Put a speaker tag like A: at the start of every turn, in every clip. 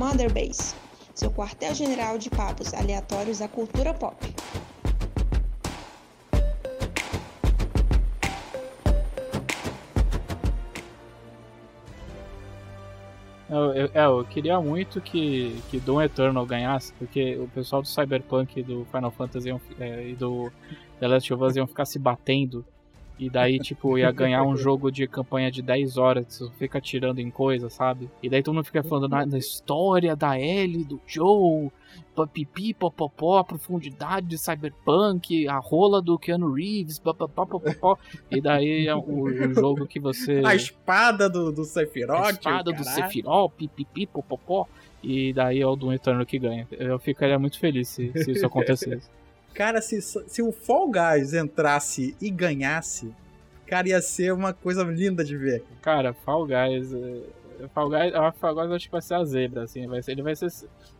A: Mother Base, seu quartel-general de papos aleatórios da cultura pop.
B: Eu, eu, é, eu, queria muito que, que Doom Eternal ganhasse, porque o pessoal do Cyberpunk, do Final Fantasy é, e do The Last of Us iam ficar se batendo. E daí, tipo, ia ganhar um jogo de campanha de 10 horas, que você fica atirando em coisa, sabe? E daí todo mundo fica falando na, história da Ellie, do Joe, pipi, popopó, a profundidade de Cyberpunk, a rola do Keanu Reeves, papapá, popopó. E daí é o, o, jogo que você.
C: A espada do, do Sephiroth. A
B: espada do Sephiroth, pipipi, popopó. E daí é o Doom Eternal que ganha. Eu ficaria muito feliz se, se isso acontecesse.
C: Cara, se, se o Fall Guys entrasse e ganhasse, cara, ia ser uma coisa linda de ver.
B: Cara, Fall Guys. É, Fall Guys, Fall Guys acho que vai ser a zebra, assim. Vai ser, ele vai ser.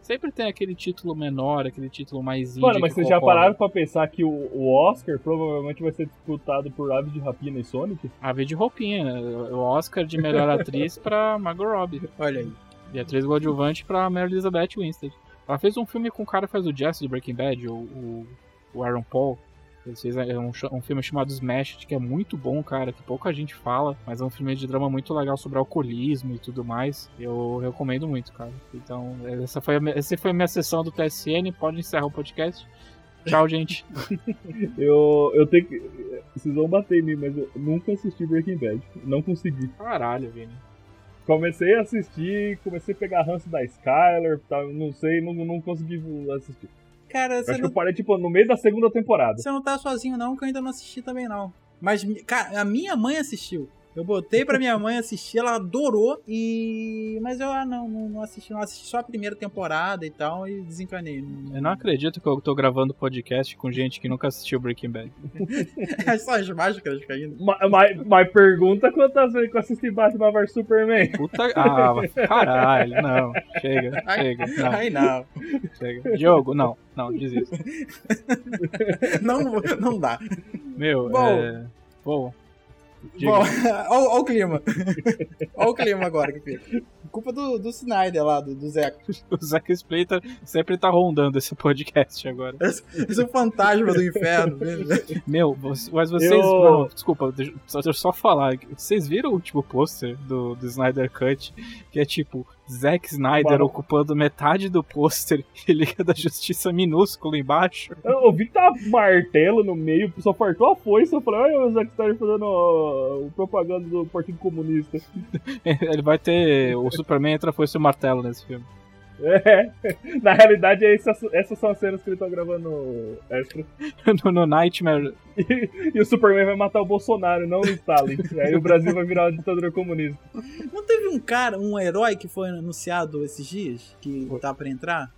B: Sempre tem aquele título menor, aquele título mais indie.
D: Mano, mas vocês já pararam pra pensar que o, o, Oscar provavelmente vai ser disputado por Ave de Rapina e Sonic?
B: Ave de Roupinha, né? O Oscar de melhor atriz pra Margot Robbie.
C: Olha aí.
B: E atriz coadjuvante pra Mary Elizabeth Winstead. Ela fez um filme com o cara que faz o Jesse de Breaking Bad, o, o, o Aaron Paul. Ele fez é um, um, filme chamado Smash, que é muito bom, cara, que pouca gente fala, mas é um filme de drama muito legal sobre alcoolismo e tudo mais. Eu recomendo muito, cara. Então, essa foi a, essa foi a minha sessão do TSN. Pode encerrar o podcast. Tchau, gente.
D: eu, eu tenho que. Vocês vão bater em mim, mas eu nunca assisti Breaking Bad. Não consegui.
B: Caralho, Vini
D: comecei a assistir, comecei a pegar ranço da Skyler, tá, não sei, não, não consegui assistir.
C: Cara,
D: você
C: acho
D: não... que eu parei, tipo, no meio da segunda temporada.
C: Você não tá sozinho, não, que eu ainda não assisti também, não. Mas, cara, a minha mãe assistiu. Eu botei pra minha mãe assistir, ela adorou e. Mas eu ah, não, não, assisti, não assisti só a primeira temporada e tal e desencanei.
B: Eu não acredito que eu tô gravando podcast com gente que nunca assistiu Breaking Bad.
C: é só as mágicas caindo.
D: Mas, pergunta quantas vezes que eu assisti Batman vs Superman.
B: Puta. Ah, caralho, não. Chega, ai, chega. Não.
C: Ai, não.
B: Chega. Diogo, não, não, desista.
C: não, não dá.
B: Meu, Bom. é. Bom,
C: Bom, olha o clima. Olha o clima agora que fica. Culpa do, do Snyder lá, do, do Zeca.
B: O Zeca Splitter sempre tá rondando esse podcast agora.
C: Esse, esse é o fantasma do inferno.
B: Meu, mas vocês. Eu... Não, desculpa, deixa, eu só falar. Vocês viram o último pôster do, do Snyder Cut? Que é tipo, Zack Snyder ocupando metade do pôster e Liga da Justiça minúsculo embaixo.
D: Eu vi que tá martelo no meio, só faltou a foice. Eu falei, olha o Zack Snyder fazendo o propaganda do Partido Comunista.
B: Ele vai ter. O Superman entra foice e o martelo nesse filme.
D: É, na realidade, essas, essas são as cenas que ele tá gravando extra.
B: no, no Nightmare.
D: E, e, o Superman vai matar o Bolsonaro, não o Stalin. e aí o Brasil vai virar uma ditadura comunista.
C: Não teve um cara, um herói que foi anunciado esses dias, que tá pra entrar?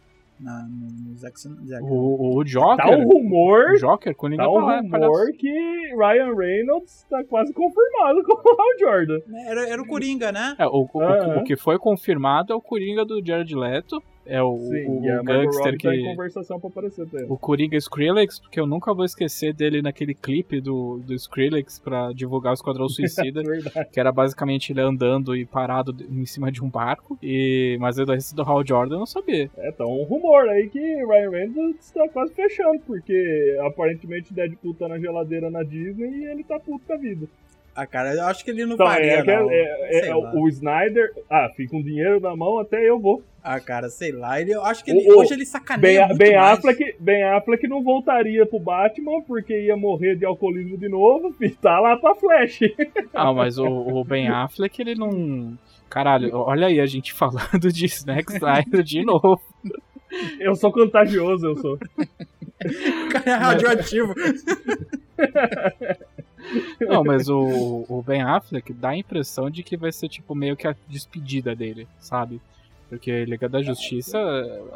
C: Na, no Zack, Zack.
B: O, o Joker.
D: Tá o rumor.
B: O Joker, Coringa
D: tá o tá rumor que Ryan Reynolds tá quase confirmado com o Jordan.
C: Era, era o Coringa, né?
B: É, o, o, o, o que foi confirmado é o Coringa do Jared Leto. É o, Sim, o, o gangster que. Tá
D: em conversação pra aparecer também.
B: O Coringa Skrillex, porque eu nunca vou esquecer dele naquele clipe do, do Skrillex pra divulgar o Esquadrão Suicida.
D: é
B: que era basicamente ele andando e parado em cima de um barco. E... Mas eu do Hal Jordan eu não sabia.
D: É, tá um rumor aí que Ryan Reynolds tá quase fechando, porque aparentemente Deadpool tá na geladeira na Disney e ele tá puto com a vida.
C: Ah, cara, eu acho que ele não então, faria,
D: é,
C: não.
D: É, é, é o Snyder, ah, fica com dinheiro na mão, até eu vou.
C: Ah, cara, sei lá. Ele, eu acho que ele, o, hoje ele sacaneia
D: ben,
C: muito
D: ben
C: mais.
D: Affleck, ben Affleck não voltaria pro Batman porque ia morrer de alcoolismo de novo e tá lá pra Flash.
B: Ah, mas o, o Ben Affleck, ele não... Caralho, olha aí a gente falando de Snack Snyder de novo.
D: Eu sou contagioso, eu sou.
C: o cara é radioativo.
B: Não, mas o, o Ben Affleck dá a impressão de que vai ser tipo meio que a despedida dele, sabe? Porque Liga da Justiça,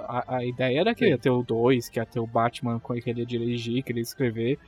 B: a, a ideia era que ia ter o 2, que ia ter o Batman com que ele ia dirigir, que ele ia escrever.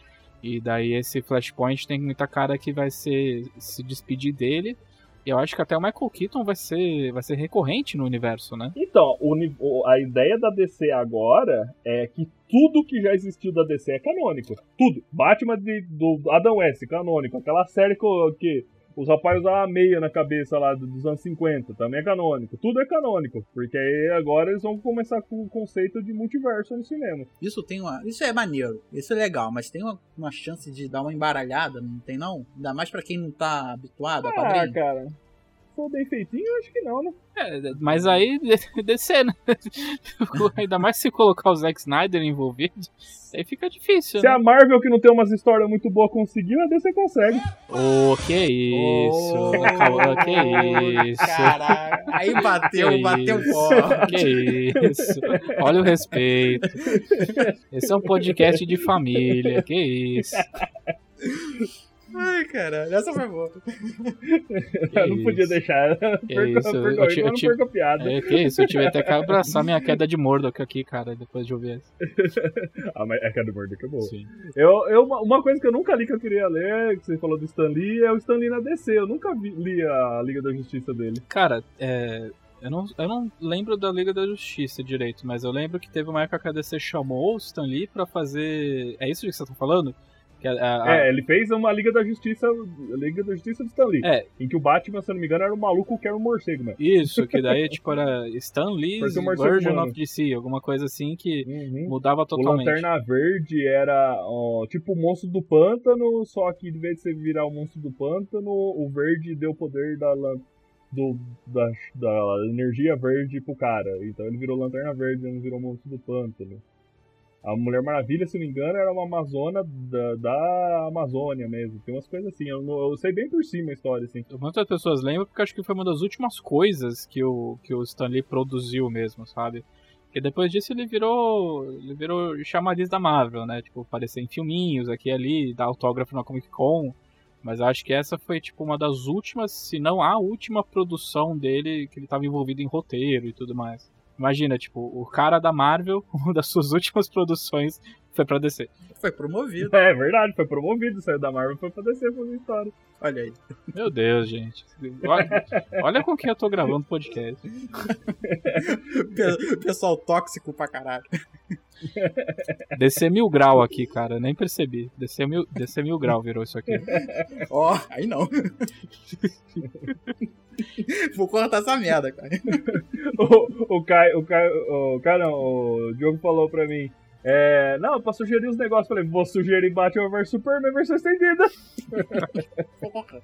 B: E daí esse Flashpoint tem muita cara que vai ser se despedir dele. Eu acho que até o Michael Keaton vai ser, vai ser recorrente no universo, né?
D: Então, o, a ideia da DC agora é que tudo que já existiu da DC é canônico. Tudo. Batman de, do Adam West, canônico. Aquela série que, que os rapazes usavam a meia na cabeça lá dos anos 50, também é canônico. Tudo é canônico, porque aí agora eles vão começar com o conceito de multiverso no cinema.
C: Isso tem uma. Isso é maneiro, isso é legal, mas tem uma, uma chance de dar uma embaralhada, não tem não? Ainda mais pra quem não tá habituado a
D: Ah,
C: quadrinho.
D: cara. For bem feitinho, eu acho que não, né?
B: É, mas aí descer, né? Ainda mais se colocar o Zack Snyder envolvido, aí fica difícil,
D: Se
B: né?
D: a Marvel, que não tem umas histórias muito boas, conseguiu, a DC consegue.
B: Ô, que isso,
C: Ô,
B: Cauã, que isso.
C: Caralho, aí bateu,
B: Que
C: bateu
B: isso.
C: forte.
B: Que isso. Olha o respeito. Esse é um podcast de família. Que isso.
C: Ai, caralho, essa foi boa.
D: eu não podia
B: isso.
D: deixar. Perca,
B: isso,
D: perca,
B: eu
D: eu
B: eu
D: não
B: ti-
D: perca a piada.
B: É, que isso. Eu tive até que abraçar minha queda de Mordok aqui, cara, depois de ouvir essa.
D: Ah, mas é que a do Murdoch é boa.
B: Sim.
D: Eu, eu, uma- uma coisa que eu nunca li que eu queria ler, que você falou do Stan Lee, é o Stan Lee na DC. Eu nunca vi- li a Liga da Justiça dele.
B: Cara, é. Eu não, eu não lembro da Liga da Justiça direito, mas eu lembro que teve uma época que a DC chamou o Stan Lee pra fazer. É isso que você tá falando? A- a- a-
D: É, ele fez uma Liga da Justiça, Liga da Justiça do Stan Lee.
B: É.
D: Em que o Batman, se não me engano, era um maluco que era um morcego, mano.
B: Isso, que daí, tipo, era Stan Lee's
D: um
B: Version
D: humano.
B: of DC, alguma coisa assim que
D: Uhum.
B: mudava
D: O
B: totalmente.
D: Lanterna Verde era ó, tipo o monstro do pântano, só que em vez de você virar o monstro do pântano, o verde deu o poder da, do, da, da energia verde pro cara. Então ele virou Lanterna Verde, não virou o monstro do pântano. A Mulher Maravilha, se não me engano, era uma amazona da, da Amazônia mesmo. Tem umas coisas assim. Eu, eu sei bem por cima a história, assim.
B: Muitas pessoas lembram porque acho que foi uma das últimas coisas que o, que o Stan Lee produziu mesmo, sabe? Porque depois disso ele virou. Ele virou chamariz da Marvel, né? Tipo, aparecer em filminhos aqui e ali, dar autógrafo na Comic Con. Mas acho que essa foi, tipo, uma das últimas, se não a última produção dele que ele estava envolvido em roteiro e tudo mais. Imagina, tipo, o cara da Marvel, uma das suas últimas produções foi pra DC.
C: Foi promovido,
D: É verdade, foi promovido, saiu da Marvel foi pra descer fazer história.
C: olha aí.
B: Meu Deus, gente. Olha, olha com quem eu tô gravando o podcast.
C: Pe- Pessoal tóxico pra caralho.
B: Descer mil grau aqui, cara. Nem percebi. Descer mil, descer mil grau virou isso aqui.
C: Ó, aí não. Vou cortar essa merda, cara.
D: o, o Caio, o Caio, o Caio não, o Diogo falou pra mim. É, não, pra sugerir os negócios, falei, vou sugerir Batman vs Superman versão estendida.
C: Porra.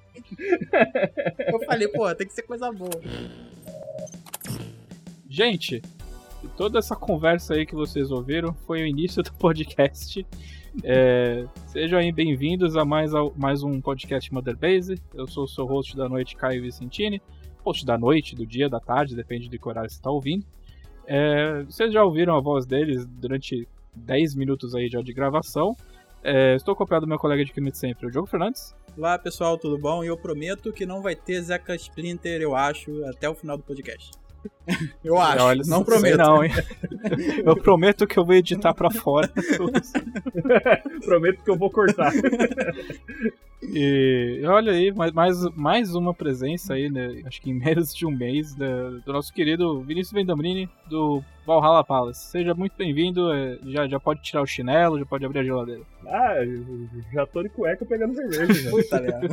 C: Eu falei, pô, tem que ser coisa boa.
B: Gente, toda essa conversa aí que vocês ouviram foi o início do podcast. É, sejam aí bem-vindos a mais, ao- mais um podcast Mother Base. Eu sou o seu host da noite, Caio Vicentini. Host da noite, do dia, da tarde, depende de que horário você está ouvindo. É, vocês já ouviram a voz deles durante 10 minutos aí já de gravação. É, estou acompanhado do meu colega de crime de sempre, o Diogo Fernandes.
C: Olá, pessoal, tudo bom? E eu prometo que não vai ter Zeca Splinter, eu acho, até o final do podcast. Eu acho,
B: Olha,
C: não prometo.
B: Não, hein? Eu prometo que eu vou editar pra fora.
D: Prometo que eu vou cortar.
B: E olha aí, mais, mais, mais uma presença aí, né? Acho que em menos de um mês, da- do nosso querido Vinícius Vendamini, do Valhalla Palace. Seja muito bem-vindo. é, Já, já pode tirar o chinelo, já pode abrir a geladeira.
D: Ah, já tô de cueca pegando cerveja.
C: Puta merda.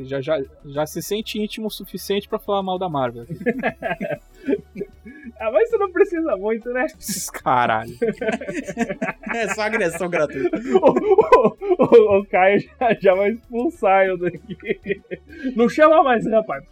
B: Já, já, já se sente íntimo o suficiente pra falar mal da Marvel.
D: ah, mas você não precisa muito, né?
B: Caralho.
C: É só agressão gratuita.
D: O, o, o, o Caio já, já vai expulsar eu daqui. Não chama mais, rapaz.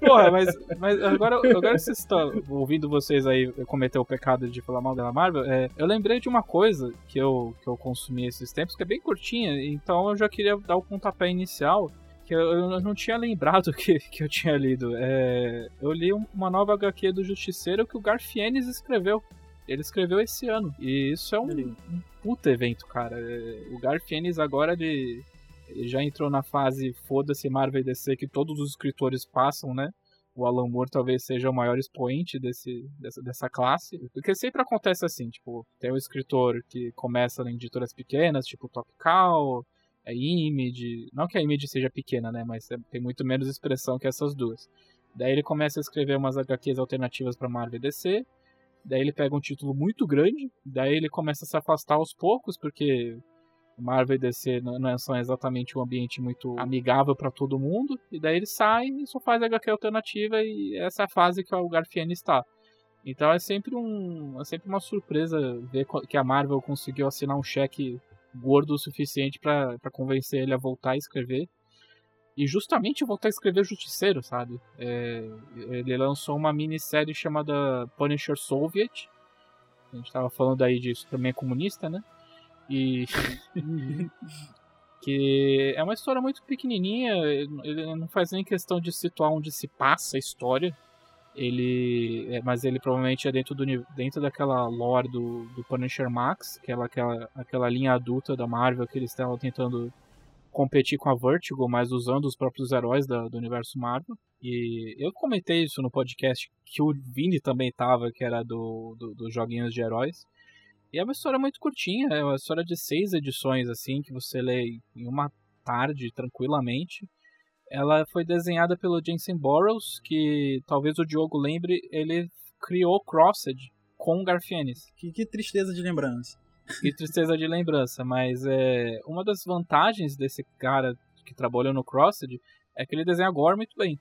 B: Porra, mas, mas agora, agora que vocês estão ouvindo vocês aí cometer o pecado de falar mal da Marvel, é, eu lembrei de uma coisa que eu, que eu consumi esses tempos, que é bem curtinha, então eu já queria dar o pontapé inicial, que eu, eu não tinha lembrado que, que eu tinha lido. É, eu li um- uma nova HQ do Justiceiro que o Garfienes escreveu. Ele escreveu esse ano. E isso é um, um puta evento, cara. É, O Garfienes agora ele, ele já entrou na fase foda-se Marvel e DC que todos os escritores passam, né? O Alan Moore talvez seja o maior expoente desse, dessa, dessa classe. Porque sempre acontece assim, tipo, tem um escritor que começa em editoras pequenas, tipo Top Cow, Image. Não que a Image seja pequena, né? Mas é- tem muito menos expressão que essas duas. Daí ele começa a escrever umas HQs alternativas para Marvel e DC. Daí ele pega um título muito grande. Daí ele começa a se afastar aos poucos, porque Marvel e DC não são exatamente um ambiente muito amigável para todo mundo. E daí ele sai e só faz HQ alternativa e essa é a fase que o Garfiene está. Então é sempre um, é sempre uma surpresa ver que a Marvel conseguiu assinar um cheque gordo o suficiente para convencer ele a voltar a escrever. E justamente voltar a escrever Justiceiro, sabe? É, ele lançou uma minissérie chamada Punisher Soviet. A gente tava falando aí disso também é comunista, né? E. que é uma história muito pequenininha, ele não faz nem questão de situar onde se passa a história. Ele, é, mas ele provavelmente é dentro, do, dentro daquela lore do, do Punisher Max, aquela, aquela, aquela linha adulta da Marvel que eles estavam tentando competir com a Vertigo, mas usando os próprios heróis da, do universo Marvel. E eu comentei isso no podcast que o Vini também tava, que era do, do, dos joguinhos de heróis. E é uma história muito curtinha, é uma história de seis edições, assim, que você lê em uma tarde, tranquilamente. Ela foi desenhada pelo Jensen Burrows, que talvez o Diogo lembre, ele criou Crossed com Garfienes.
C: Que, que tristeza de lembrança.
B: Que tristeza de lembrança, mas é uma das vantagens desse cara que trabalhou no Crossed é que ele desenha gore muito bem.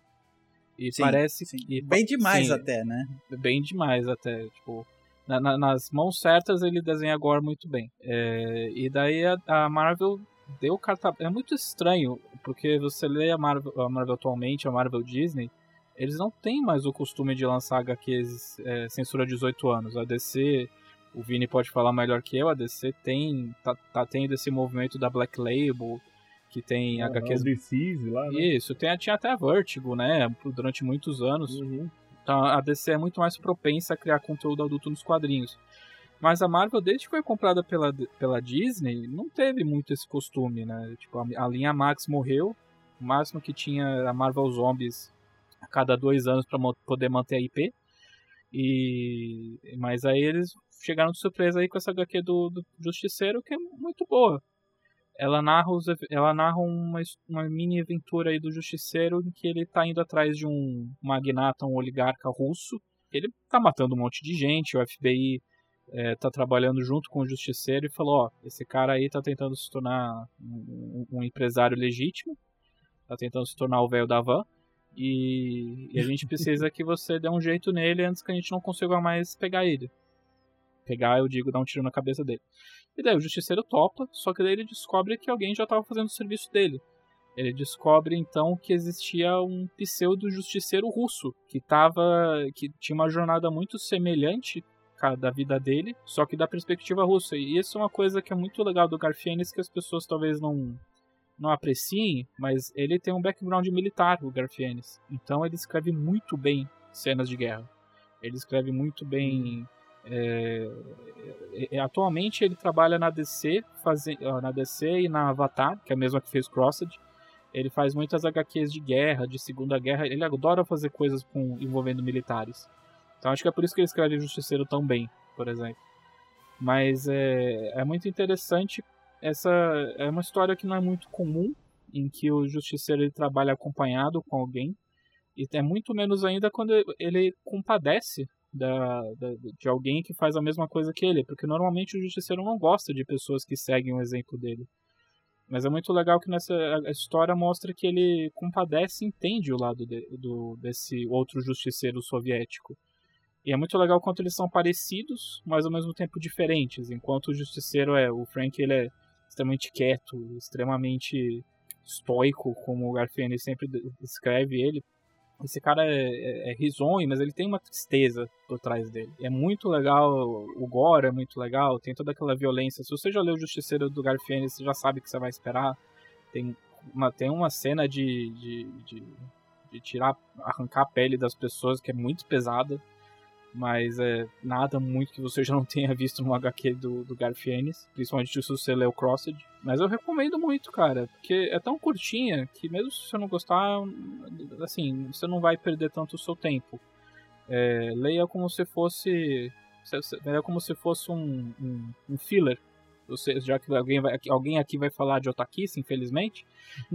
B: E sim, parece
C: sim.
B: que.
C: Bem demais sim, até, né?
B: Bem demais até. Tipo, na, na, nas mãos certas ele desenha gore muito bem. É, e daí a, a, Marvel deu carta. É muito estranho, porque você lê a Marvel, a Marvel atualmente, a Marvel Disney, eles não têm mais o costume de lançar HQs é, censura 18 anos. A DC o Vini pode falar melhor que eu, a DC tem, tá, tá tendo esse movimento da Black Label, que tem
D: ah,
B: HQs...
D: DC's lá, né?
B: Isso, tem, tinha até a Vertigo, né, durante muitos anos. Uhum. Então a DC é muito mais propensa a criar conteúdo adulto nos quadrinhos. Mas a Marvel, desde que foi comprada pela, pela Disney, não teve muito esse costume, né? Tipo, a, a linha Max morreu, o máximo que tinha a Marvel Zombies a cada dois anos para poder manter a IP. E mas aí eles chegaram de surpresa aí com essa HQ do, do Justiceiro, que é muito boa. Ela narra, os, ela narra uma, uma mini aventura aí do Justiceiro em que ele tá indo atrás de um magnata, um oligarca russo. Ele tá matando um monte de gente, o FBI é, tá trabalhando junto com o Justiceiro e falou, ó, esse cara aí tá tentando se tornar um, um empresário legítimo, tá tentando se tornar o velho da van. E, e, a gente precisa que você dê um jeito nele antes que a gente não consiga mais pegar ele. Pegar, eu digo, dar um tiro na cabeça dele. E daí o justiceiro topa, só que daí ele descobre que alguém já estava fazendo o serviço dele. Ele descobre então que existia um pseudo justiceiro russo que tava que tinha uma jornada muito semelhante da vida dele, só que da perspectiva russa. E isso é uma coisa que é muito legal do Garfienes que as pessoas talvez não não apreciem, mas ele tem um background militar, o Garfienes. Então ele escreve muito bem cenas de guerra. Ele escreve muito bem. É, é, é atualmente ele trabalha na DC, faze, na DC e na Avatar, que é a mesma que fez Crossed. Ele faz muitas HQs de guerra, de Segunda Guerra. Ele adora fazer coisas com, envolvendo militares. Então acho que é por isso que ele escreve Justiceiro tão bem, por exemplo. Mas é, é muito interessante essa é uma história que não é muito comum, em que o justiceiro ele trabalha acompanhado com alguém, e é muito menos ainda quando ele compadece da, da, de alguém que faz a mesma coisa que ele, porque normalmente o justiceiro não gosta de pessoas que seguem o exemplo dele. Mas é muito legal que nessa história mostra que ele compadece e entende o lado de, do, desse outro justiceiro soviético. E é muito legal quanto eles são parecidos, mas ao mesmo tempo diferentes. Enquanto o justiceiro é. O Frank ele é extremamente quieto, extremamente estoico, como o Garfield sempre descreve ele. Esse cara é, é, é, risonho, mas ele tem uma tristeza por trás dele. É muito legal, o gore é muito legal, tem toda aquela violência. Se você já leu o Justiceiro do Garfield, você já sabe o que você vai esperar. Tem uma, tem uma cena de, de, de, de tirar, arrancar a pele das pessoas que é muito pesada mas é nada muito que você já não tenha visto no HQ do, do Garfienes, principalmente se você o Crossed. Mas eu recomendo muito, cara, porque é tão curtinha que mesmo se você não gostar, assim, você não vai perder tanto o seu tempo. É, leia como se fosse leia como se fosse um, um, um filler você, já que alguém, vai, alguém aqui vai falar de otakice, infelizmente,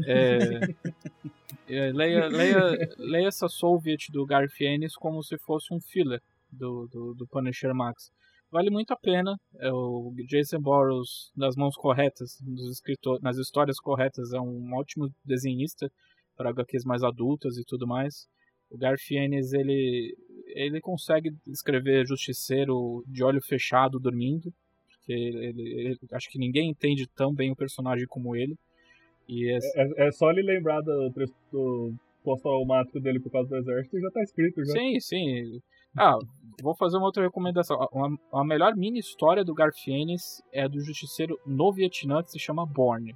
B: é, é, leia, leia, leia essa Soviet do Garfienes como se fosse um filler do, do, do Punisher Max. vale muito a pena. É o Jason Burroughs, nas mãos corretas, nos escritor, nas histórias corretas, é um ótimo desenhista para HQs mais adultas e tudo mais. O Garfienes, ele, ele consegue escrever Justiceiro de olho fechado, dormindo. Porque ele, ele, acho que ninguém entende tão bem o personagem como ele. E
D: é, é, é só ele lembrar do, do pós-traumático dele por causa do exército e já tá escrito já.
B: Sim, sim. Ah, vou fazer uma outra recomendação. A, a melhor mini história do Garfienes é do Justiceiro no Vietnã que se chama Born.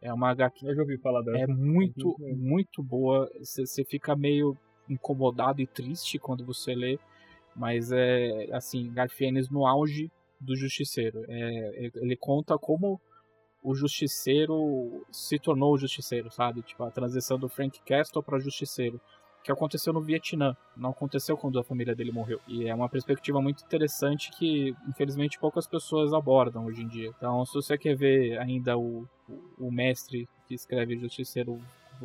B: É uma HQ.
D: Eu já ouvi falar dessa.
B: É muito, muito boa. Você fica meio incomodado e triste quando você lê. Mas é, assim, Garfienes no auge do Justiceiro. É, ele conta como o Justiceiro se tornou o Justiceiro, sabe? Tipo, a transição do Frank Castle para Justiceiro. Que aconteceu no Vietnã, não aconteceu quando a família dele morreu. E é uma perspectiva muito interessante que, infelizmente, poucas pessoas abordam hoje em dia. Então, se você quer ver ainda o, o, mestre que escreve Justiceiro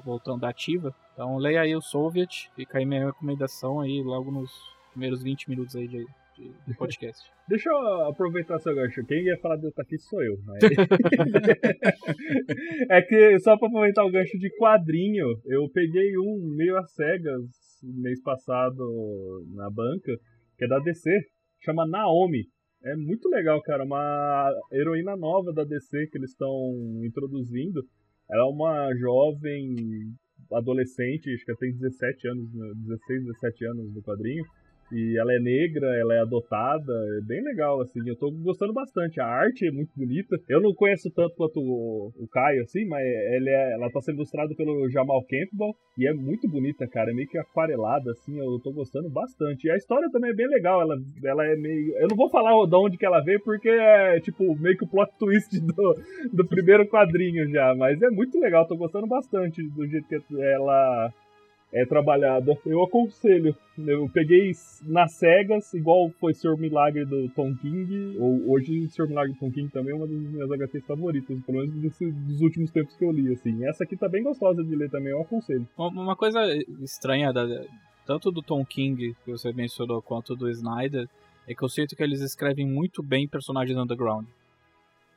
B: voltando à ativa, então leia aí o Soviet, fica aí minha recomendação aí logo nos primeiros 20 minutos aí de, de, de podcast.
D: Deixa eu aproveitar seu gancho. Quem ia falar de Otaki sou eu. Mas... é que, só pra aproveitar o gancho de quadrinho, eu peguei um meio às cegas mês passado na banca, que é da DC, chama Naomi. É muito legal, cara. Uma heroína nova da DC que eles estão introduzindo. Ela é uma jovem adolescente, acho que tem 17 anos, 16, 17 anos no quadrinho. E ela é negra, ela é adotada, é bem legal, assim. Eu tô gostando bastante. A arte é muito bonita. Eu não conheço tanto quanto o, o Caio, assim, mas ele é, ela tá sendo ilustrada pelo Jamal Campbell e é muito bonita, cara. É meio que aquarelada, assim. Eu tô gostando bastante. E a história também é bem legal. Ela, ela é meio. Eu não vou falar de onde que ela veio, porque é, tipo, meio que o plot twist do, do primeiro quadrinho já. Mas é muito legal. Tô gostando bastante do jeito que ela é trabalhada. Eu aconselho. Eu peguei nas cegas, igual foi Senhor Milagre do Tom King, ou hoje Senhor Milagre do Tom King também é uma das minhas HQs favoritas, pelo menos desse, dos últimos tempos que eu li, assim. Essa aqui tá bem gostosa de ler também, eu aconselho.
B: Uma coisa estranha, da, tanto do Tom King, que você mencionou, quanto do Snyder, é que eu sinto que eles escrevem muito bem personagens underground.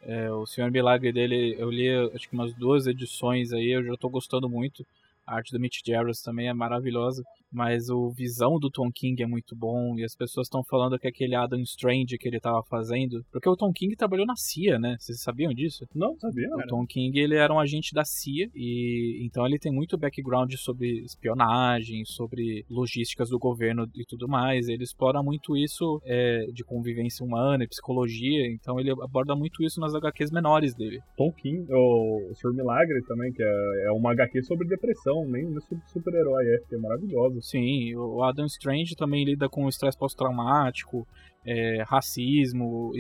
B: É, o Senhor Milagre dele, eu li acho que umas duas edições aí, eu já tô gostando muito. A arte do Mitch Jarvis também é maravilhosa mas o visão do Tom King é muito bom e as pessoas estão falando que aquele Adam Strange que ele estava fazendo, porque o Tom King trabalhou na CIA, né? Vocês sabiam disso?
D: Não, sabia.
B: O Tom King ele era um agente da CIA e então ele tem muito background sobre espionagem, sobre logísticas do governo e tudo mais. Ele explora muito isso é, de convivência humana e psicologia, então ele aborda muito isso nas HQs menores dele.
D: Tom King, o Sr. Milagre também, que é, é uma HQ sobre depressão, nem sobre super-herói, é, que é
B: Sim, o Adam Strange também lida com estresse pós-traumático, é, racismo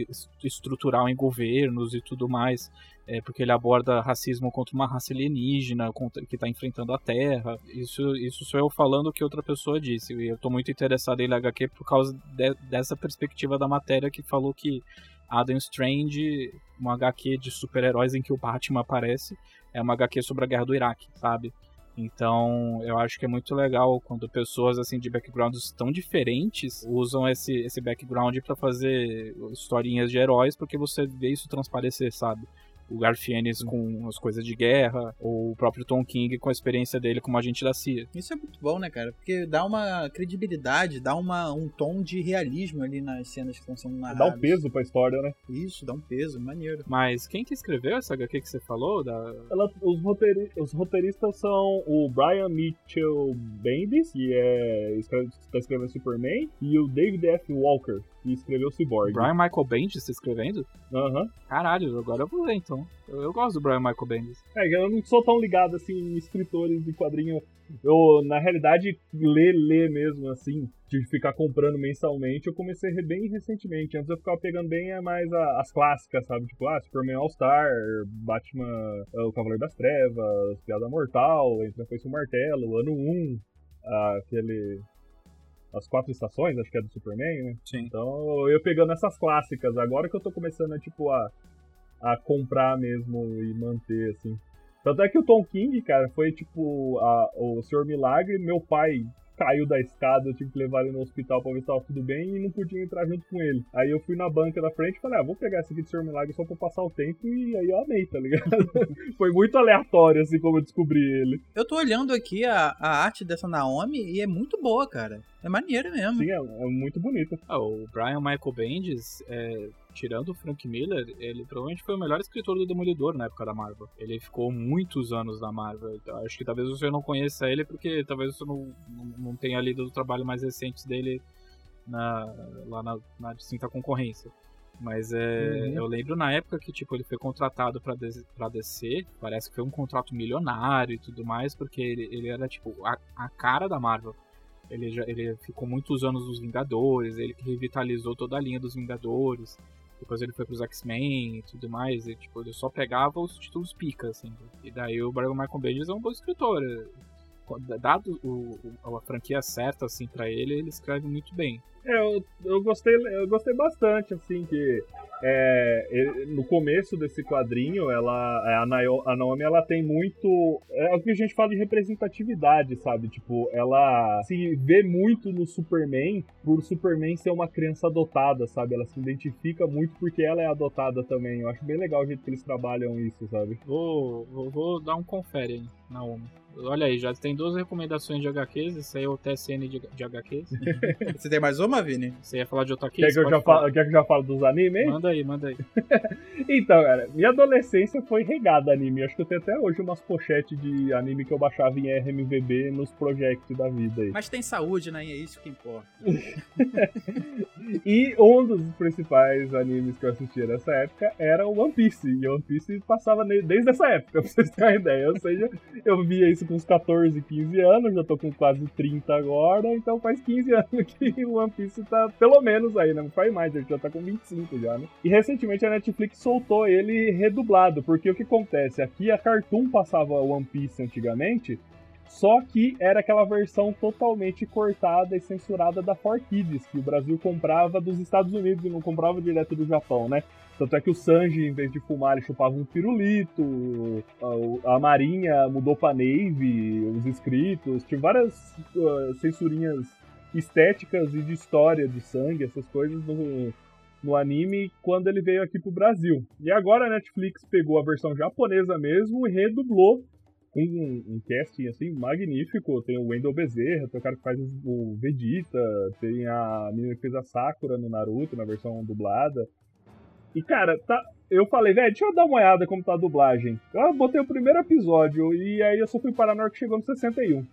B: estrutural em governos e tudo mais, é, porque ele aborda racismo contra uma raça alienígena contra, que está enfrentando a Terra. Isso, isso sou eu falando o que outra pessoa disse. E eu estou muito interessado em HQ por causa de, dessa perspectiva da matéria que falou que Adam Strange, uma HQ de super-heróis em que o Batman aparece, é uma HQ sobre a guerra do Iraque, sabe? Então, eu acho que é muito legal quando pessoas assim de backgrounds tão diferentes usam esse, esse background para fazer historinhas de heróis, porque você vê isso transparecer, sabe? O Garfienes com as coisas de guerra, ou o próprio Tom King com a experiência dele como agente da CIA.
C: Isso é muito bom, né, cara? Porque dá uma credibilidade, dá uma, um tom de realismo ali nas cenas que estão sendo narradas.
D: Dá um peso pra história, né?
C: Isso, dá um peso, maneiro.
B: Mas quem que escreveu essa HQ que você falou? Da...
D: Ela, os, roteiri os roteiristas são o Brian Mitchell Bendis, que é, escreve, tá escrevendo Superman, e o David F. Walker, que escreveu Cyborg.
B: Brian Michael Bendis tá escrevendo?
D: Aham. Uhum.
B: Caralho, agora eu vou ler então. Eu, eu, gosto do Brian Michael Bendis.
D: É, eu não sou tão ligado assim em escritores de quadrinho. Eu, na realidade, ler, ler mesmo, assim, de ficar comprando mensalmente, eu comecei bem recentemente. Antes eu ficava pegando bem é mais a, as clássicas, sabe? Tipo, ah, Superman All-Star, Batman, é, o Cavaleiro das Trevas, Piada Mortal, Entre a Foice e o Martelo, Ano 1, aquele as quatro estações, acho que é do Superman, né?
B: Sim.
D: Então eu pegando essas clássicas, agora que eu tô começando a, tipo, a, a comprar mesmo e manter, assim. Tanto é que o Tom King, cara, foi tipo a, o Senhor Milagre, meu pai caiu da escada, eu tive que levar ele no hospital pra ver se tava tudo bem e não podia entrar junto com ele. Aí eu fui na banca da frente e falei, ah, vou pegar esse aqui de Senhor Milagre só pra passar o tempo e aí eu amei, tá ligado? Foi muito aleatório, assim, como eu descobri ele.
C: Eu tô olhando aqui a, a arte dessa Naomi e é muito boa, cara. É maneira mesmo.
D: Sim, é, é muito bonito.
B: Ah, o Brian Michael Bendis, é, tirando o Frank Miller, ele provavelmente foi o melhor escritor do Demolidor na época da Marvel. Ele ficou muitos anos na Marvel. Então, acho que talvez você não conheça ele porque talvez você não, não, não tenha lido o trabalho mais recente dele na, lá na, na distinta concorrência. Mas é, uhum. eu lembro na época que tipo, ele foi contratado pra, pra DC, parece que foi um contrato milionário e tudo mais, porque ele, ele era tipo a, a cara da Marvel. Ele, já, ele ficou muitos anos nos Vingadores, ele que revitalizou toda a linha dos Vingadores. Depois ele foi pros X-Men e tudo mais. E, tipo, ele só pegava os títulos pica, assim. E daí o Brian Michael Bendis é um bom escritor. Dado o, o, a franquia certa, assim, para ele, ele escreve muito bem.
D: É, eu, eu, gostei, eu gostei bastante, assim, que é, ele, no começo desse quadrinho, ela, é, a, Naomi, a Naomi, ela tem muito. É o que a gente fala de representatividade, sabe? Tipo, ela se vê muito no Superman por Superman ser uma criança adotada, sabe? Ela se identifica muito porque ela é adotada também. Eu acho bem legal o jeito que eles trabalham isso, sabe?
B: Vou, vou, vou dar um confere aí, Naomi. Olha aí, já tem duas recomendações de HQs, isso aí é o TSN de, de HQs.
C: Você tem mais uma, Vini?
B: Você ia falar de outra
D: Quer que, eu já falo, quer que eu já falo dos animes?
B: Manda aí, manda aí.
D: então, cara, minha adolescência foi regada anime. Acho que eu tenho até hoje umas pochetes de anime que eu baixava em RMVB nos projetos da vida aí.
C: Mas tem saúde, né? E é isso que importa.
D: e um dos principais animes que eu assistia nessa época era o One Piece. E One Piece passava desde essa época, pra vocês terem uma ideia. Ou seja, eu via isso com uns 14, 15 anos, já tô com quase 30 agora, então faz 15 anos que o One Piece tá pelo menos aí, né? Não faz mais, ele já tá com 25 já, né? E recentemente a Netflix soltou ele redublado, porque o que acontece? Aqui a Cartoon passava One Piece antigamente, só que era aquela versão totalmente cortada e censurada da 4Kids, que o Brasil comprava dos Estados Unidos e não comprava direto do Japão, né? Tanto é que o Sanji, em vez de fumar, ele chupava um pirulito, a, Marinha mudou pra Navy, os inscritos, tinha várias uh, censurinhas estéticas e de história de sangue, essas coisas no, no anime quando ele veio aqui pro Brasil. E agora a Netflix pegou a versão japonesa mesmo e redublou com um, um casting assim magnífico. Tem o Wendell Bezerra, tem o cara que faz o Vegeta, tem a menina que fez a Sakura no Naruto na versão dublada. E cara, tá, eu falei, velho, deixa eu dar uma olhada como tá a dublagem. Eu botei o primeiro episódio e aí eu só fui parar na hora que chegou no 61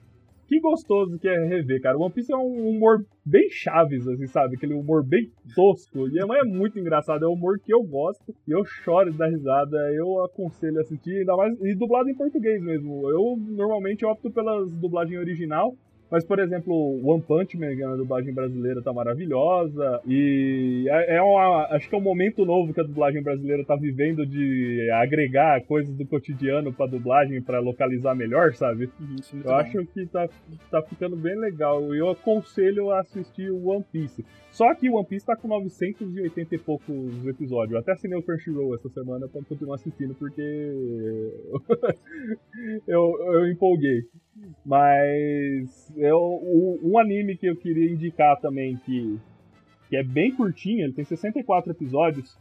D: que gostoso que é rever, cara. One Piece é um humor bem chaves, assim, sabe? Aquele humor bem tosco. E é muito engraçado, é um humor que eu gosto. E eu choro dar risada. Eu aconselho a assistir, ainda mais. E dublado em português mesmo. Eu normalmente opto pelas dublagem original. Mas, por exemplo, One Punch Man, a dublagem brasileira tá maravilhosa. E é, é uma, acho que é um momento novo que a dublagem brasileira tá vivendo de agregar coisas do cotidiano pra dublagem para localizar melhor, sabe? Uhum, eu bom. acho que tá, tá ficando bem legal. E eu aconselho a assistir o One Piece. Só que o One Piece tá com 980 e poucos episódios. Eu até assinei o Crunchyroll essa semana pra continuar assistindo, porque eu, eu empolguei. Mas eu, um anime que eu queria indicar também, que, que é bem curtinho, ele tem 64 episódios.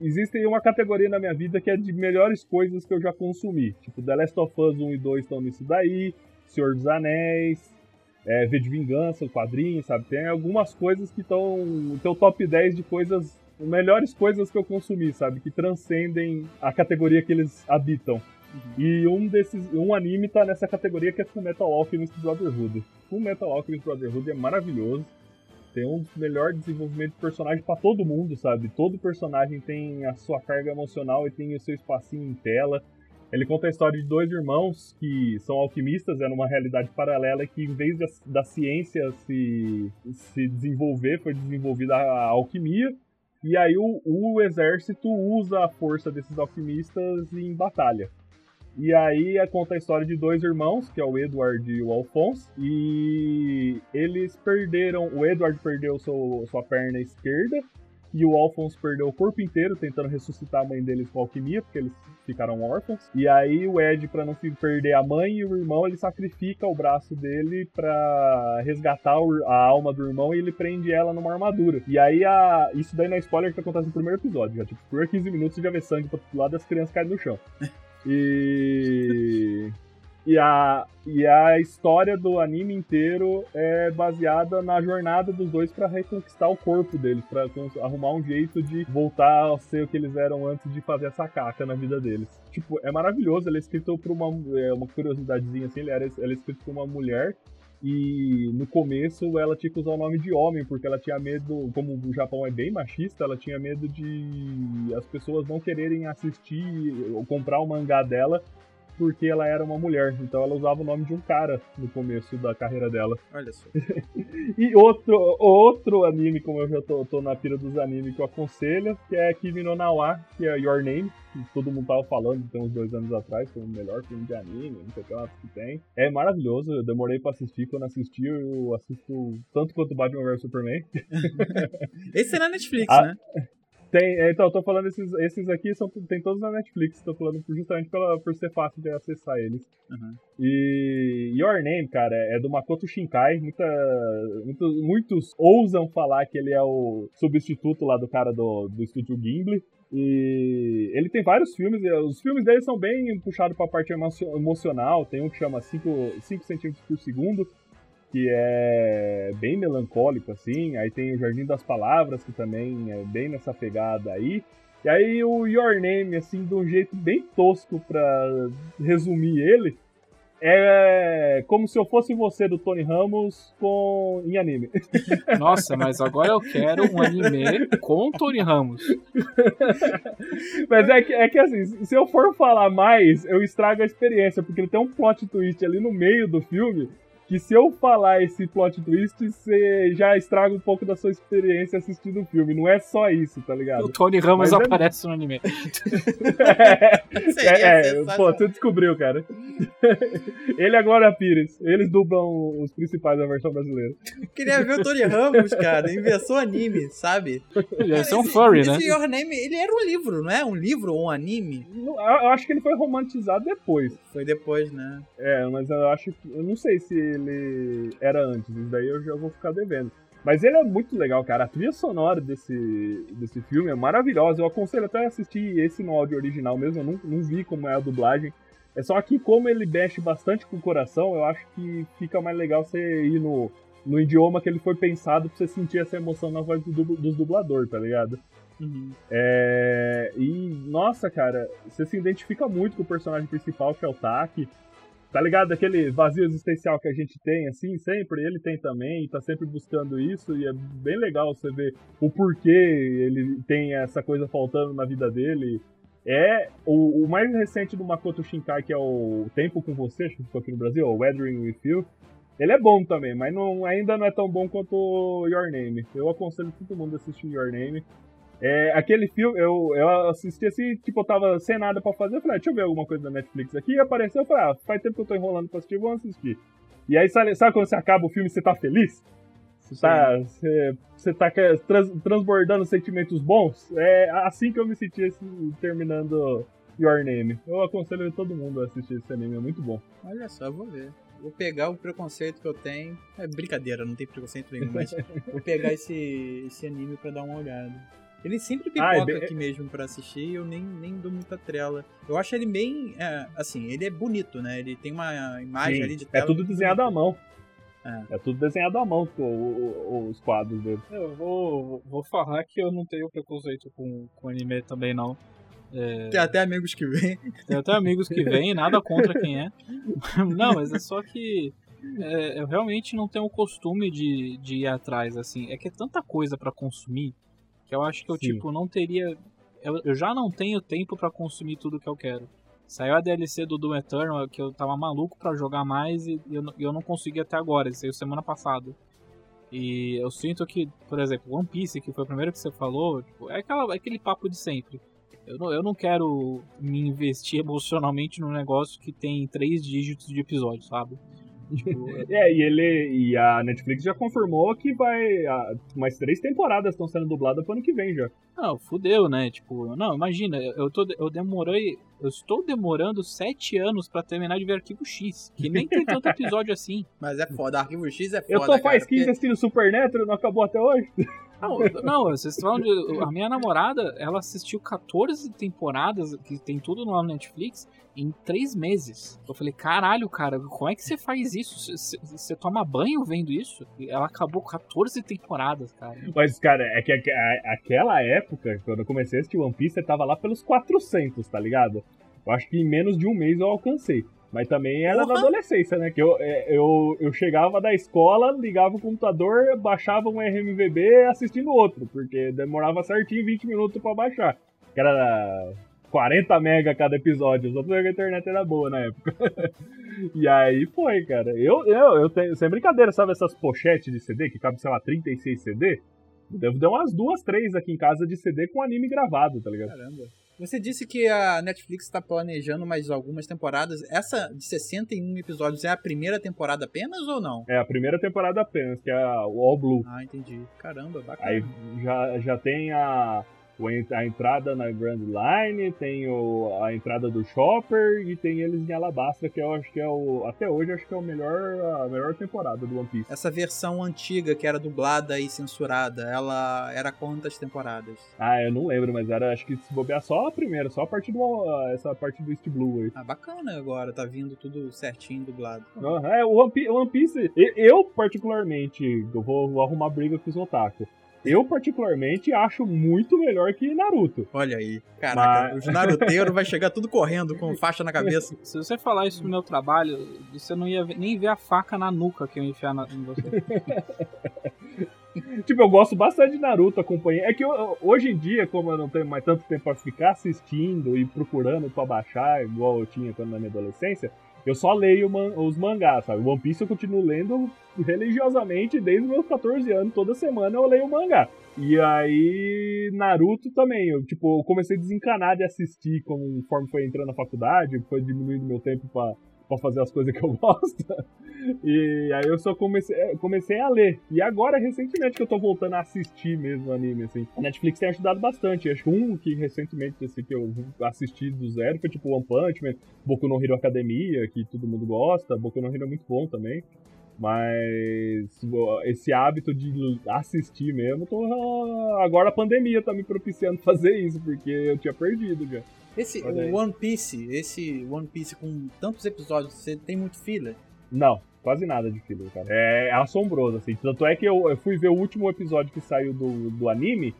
D: Existe uma categoria na minha vida que é de melhores coisas que eu já consumi. Tipo, The Last of Us 1 e 2 estão nisso daí, Senhor dos Anéis, é, V de Vingança, o quadrinho, sabe? Tem algumas coisas que estão no teu top 10 de coisas, melhores coisas que eu consumi, sabe? Que transcendem a categoria que eles habitam. E um desses, um anime tá nessa categoria que é Full Metal Alchemist Brotherhood. Full Metal Alchemist Brotherhood é maravilhoso. Tem um melhor desenvolvimento de personagem para todo mundo, sabe? Todo personagem tem a sua carga emocional e tem o seu espacinho em tela. Ele conta a história de dois irmãos que são alquimistas, é numa realidade paralela que, em vez da, da ciência se, se desenvolver, foi desenvolvida a alquimia. E aí o, o exército usa a força desses alquimistas em batalha. E aí conta a história de dois irmãos, que é o Edward e o Alphonse, e eles perderam. O Edward perdeu seu, sua perna esquerda e o Alphonse perdeu o corpo inteiro tentando ressuscitar a mãe deles com alquimia, porque eles ficaram órfãos. E aí o Ed, para não perder a mãe e o irmão, ele sacrifica o braço dele para resgatar a alma do irmão e ele prende ela numa armadura. E aí a isso daí não é spoiler que acontece no primeiro episódio, já tipo, por 15 minutos já vê sangue pro lado das crianças caem no chão. E e a, e a história do anime inteiro é baseada na jornada dos dois para reconquistar o corpo deles, para arrumar um jeito de voltar a ser o que eles eram antes de fazer essa caca na vida deles. Tipo, é maravilhoso, ele é escrito por uma, é, uma curiosidadezinha assim, ele, era, ele é escrito por uma mulher e no começo ela tinha que usar o nome de homem, porque ela tinha medo, como o Japão é bem machista, ela tinha medo de as pessoas não quererem assistir ou comprar o mangá dela porque ela era uma mulher. Então ela usava o nome de um cara no começo da carreira dela.
C: Olha só.
D: e outro, outro anime, como eu já tô, tô na pira dos animes que eu aconselho, que é Kimi no Nawa, que é Your Name. Que todo mundo tava falando tem uns dois anos atrás, foi o melhor filme de anime, não sei o que lá que tem. É maravilhoso, eu demorei pra assistir. Quando assisti, eu assisto tanto quanto Batman vs Superman.
C: Esse é na Netflix, ah, né?
D: Tem, é, então, eu tô falando esses, esses aqui, são, tem todos na Netflix, tô falando justamente pela, por ser fácil de acessar eles. Uhum. E Your Name, cara, é do Makoto Shinkai. Muita, muitos, muitos ousam falar que ele é o substituto lá do cara do, do estúdio Gimli. E ele tem vários filmes, os filmes dele são bem puxados pra parte emocional. Tem um que chama 5 centímetros por segundo, que é bem melancólico, assim. Aí tem o Jardim das Palavras, que também é bem nessa pegada aí. E aí o Your Name, assim, de um jeito bem tosco pra resumir ele, é como se eu fosse você do Tony Ramos com em anime.
B: Nossa, mas agora eu quero um anime com Tony Ramos.
D: mas é que, é que assim, se eu for falar mais, eu estrago a experiência, porque ele tem um plot twist ali no meio do filme que se eu falar esse plot twist, você já estraga um pouco da sua experiência assistindo o filme. Não é só isso, tá ligado?
B: O Tony Ramos Mas aparece é... no anime.
D: é, é, é pô, tu descobriu, cara. Ele agora é Pires. Eles dublam os principais da versão brasileira.
C: Queria ver o Tony Ramos, cara, inventou anime, sabe?
B: Ele é um furry, esse,
C: né? Esse Your Name, ele era um livro, não é? Um livro ou um anime?
D: Eu acho que ele foi romantizado depois.
C: Foi depois, né?
D: É, mas eu acho que. Eu não sei se ele era antes. Isso daí eu já vou ficar devendo. Mas ele é muito legal, cara. A trilha sonora desse, desse filme é maravilhosa. Eu aconselho até assistir esse no áudio original mesmo. Eu não, não vi como é a dublagem. É só que como ele mexe bastante com o coração, eu acho que fica mais legal você ir no, no idioma que ele foi pensado pra você sentir essa emoção na voz do, dos dubladores, tá ligado? Uhum. É, e, nossa, cara, você se identifica muito com o personagem principal, que é o Taki. Tá ligado? Aquele vazio existencial que a gente tem, assim, sempre, ele tem também, tá sempre buscando isso, e é bem legal você ver o porquê ele tem essa coisa faltando na vida dele. É o, o mais recente do Makoto Shinkai, que é o Tempo com Você, acho que ficou aqui no Brasil, o Weathering with You. Ele é bom também, mas não, ainda não é tão bom quanto Your Name. Eu aconselho todo mundo a assistir Your Name. É, aquele filme, eu, eu assisti assim, tipo, eu tava sem nada pra fazer, eu falei, ah, deixa eu ver alguma coisa da Netflix aqui, e apareceu, eu falei, ah, faz tempo que eu tô enrolando pra assistir, vamos assistir. E aí, sabe, sabe quando você acaba o filme e você tá feliz? Você tá, você, você tá trans, transbordando sentimentos bons? É assim que eu me senti assim, terminando Your Name. Eu aconselho todo mundo a assistir esse anime, é muito bom.
C: Olha só, vou ver. Vou pegar o preconceito que eu tenho. É brincadeira, não tem preconceito nenhum, mas vou pegar esse, esse anime pra dar uma olhada. Ele sempre pipoca ah, é bem... aqui mesmo para assistir e eu nem, nem dou muita trela. Eu acho ele bem. É, assim, ele é bonito, né? Ele tem uma imagem Sim, ali de
D: é tela. É tudo desenhado à mão. É. é. tudo desenhado à mão, os quadros dele.
B: Eu vou, vou falar que eu não tenho preconceito com, com anime também, não.
C: É... Tem até amigos que vêm.
B: Tem até amigos que vêm, nada contra quem é. Não, mas é só que é, eu realmente não tenho o costume de, de ir atrás, assim. É que é tanta coisa para consumir que eu acho que eu, Sim. tipo, não teria. Eu, eu já não tenho tempo para consumir tudo que eu quero. Saiu a DLC do Doom Eternal, que eu tava maluco para jogar mais e eu, eu não consegui até agora. Ele saiu semana passada. E eu sinto que, por exemplo, One Piece, que foi o primeiro que você falou, tipo, é, aquela, é aquele papo de sempre. Eu não, eu não quero me investir emocionalmente num negócio que tem três dígitos de episódio, sabe? Tipo,
D: É, e ele e a Netflix já confirmou que vai. ah, mais três temporadas estão sendo dubladas pro ano que vem já.
B: Não, fudeu, né? Tipo, não, imagina, eu, tô, eu demorei. Eu estou demorando sete anos pra terminar de ver Arquivo X, que nem tem tanto episódio assim.
C: Mas é foda, Arquivo X é foda.
D: Eu tô
C: cara,
D: faz 15
C: porque-
D: assistindo Supernatural, não acabou até hoje.
B: Não, não, vocês falando de. A minha namorada, ela assistiu 14 temporadas, que tem tudo no Netflix, em três meses. Eu falei, caralho, cara, como é que você faz isso? Você- Você você toma banho vendo isso? Ela acabou 14 temporadas, cara.
D: Mas, cara, é que a- aquela época, quando eu comecei a assistir One Piece, eu tava lá pelos 400, tá ligado? Eu acho que em menos de um mês eu alcancei. Mas também era
C: Porra!
D: na adolescência, né? Que eu, é, eu, eu chegava da escola, ligava o computador, baixava um RMVB assistindo outro, porque demorava certinho 20 minutos pra baixar. Que era 40 mega cada episódio, só porque a internet era boa na época. e aí foi, cara. Eu, eu, eu tenho, sem brincadeira, sabe essas pochetes de CD que cabe, sei lá, 36 CD? Eu devo ter umas duas, três aqui em casa de CD com anime gravado, tá ligado?
C: Caramba. Você disse que a Netflix tá planejando mais algumas temporadas. Essa de 61 episódios é a primeira temporada apenas ou não?
D: É a primeira temporada apenas, que é a- o All Blue.
C: Ah, entendi. Caramba, bacana.
D: Aí já, já tem a, a entrada na Grand Line, tem o, a entrada do Chopper e tem eles em Alabasta, que eu acho que é o. Até hoje acho que é o melhor, a melhor temporada do One Piece.
C: Essa versão antiga que era dublada e censurada, ela era quantas temporadas?
D: Ah, eu não lembro, mas era acho que se bobear só a primeira, só a parte do. essa parte do East Blue aí.
C: Ah, bacana agora, tá vindo tudo certinho dublado.
D: É, o One Piece, One Piece eu particularmente, eu vou, vou arrumar briga com os otaku. Eu particularmente acho muito melhor que Naruto.
C: Olha aí. Caraca,
D: Mas-
C: os naruteiros vai chegar tudo correndo com faixa na cabeça.
B: Se você falar isso no meu trabalho, você não ia nem ver a faca na nuca que eu ia enfiar na, em você.
D: Tipo, eu gosto bastante de Naruto, acompanhei. É que eu- hoje em dia, como eu não tenho mais tanto tempo pra ficar assistindo e procurando pra baixar, igual eu tinha quando na minha adolescência, eu só leio man- os mangás, sabe? One Piece eu continuo lendo religiosamente desde os meus 14 anos, toda semana eu leio o mangá. E aí, Naruto também, eu, tipo, eu comecei a desencanar de assistir conforme foi entrando na faculdade, foi diminuindo meu tempo pra, pra fazer as coisas que eu gosto. E aí eu só comecei, eh, comecei a ler. E agora, recentemente, que eu tô voltando a assistir mesmo anime, assim. A Netflix tem ajudado bastante. Acho que um que recentemente, assim, que eu assisti do zero foi tipo One Punch Man, Boku no Hero Academia, que todo mundo gosta. Boku no Hero é muito bom também. Mas esse hábito de assistir mesmo, tô, agora a pandemia tá me propiciando fazer isso, porque eu tinha perdido já.
C: Esse One Piece, esse One Piece com tantos episódios, você tem muito filler?
D: Não, quase nada de filler, cara. É assombroso, assim. Tanto é que eu, eu fui ver o último episódio que saiu do, do anime.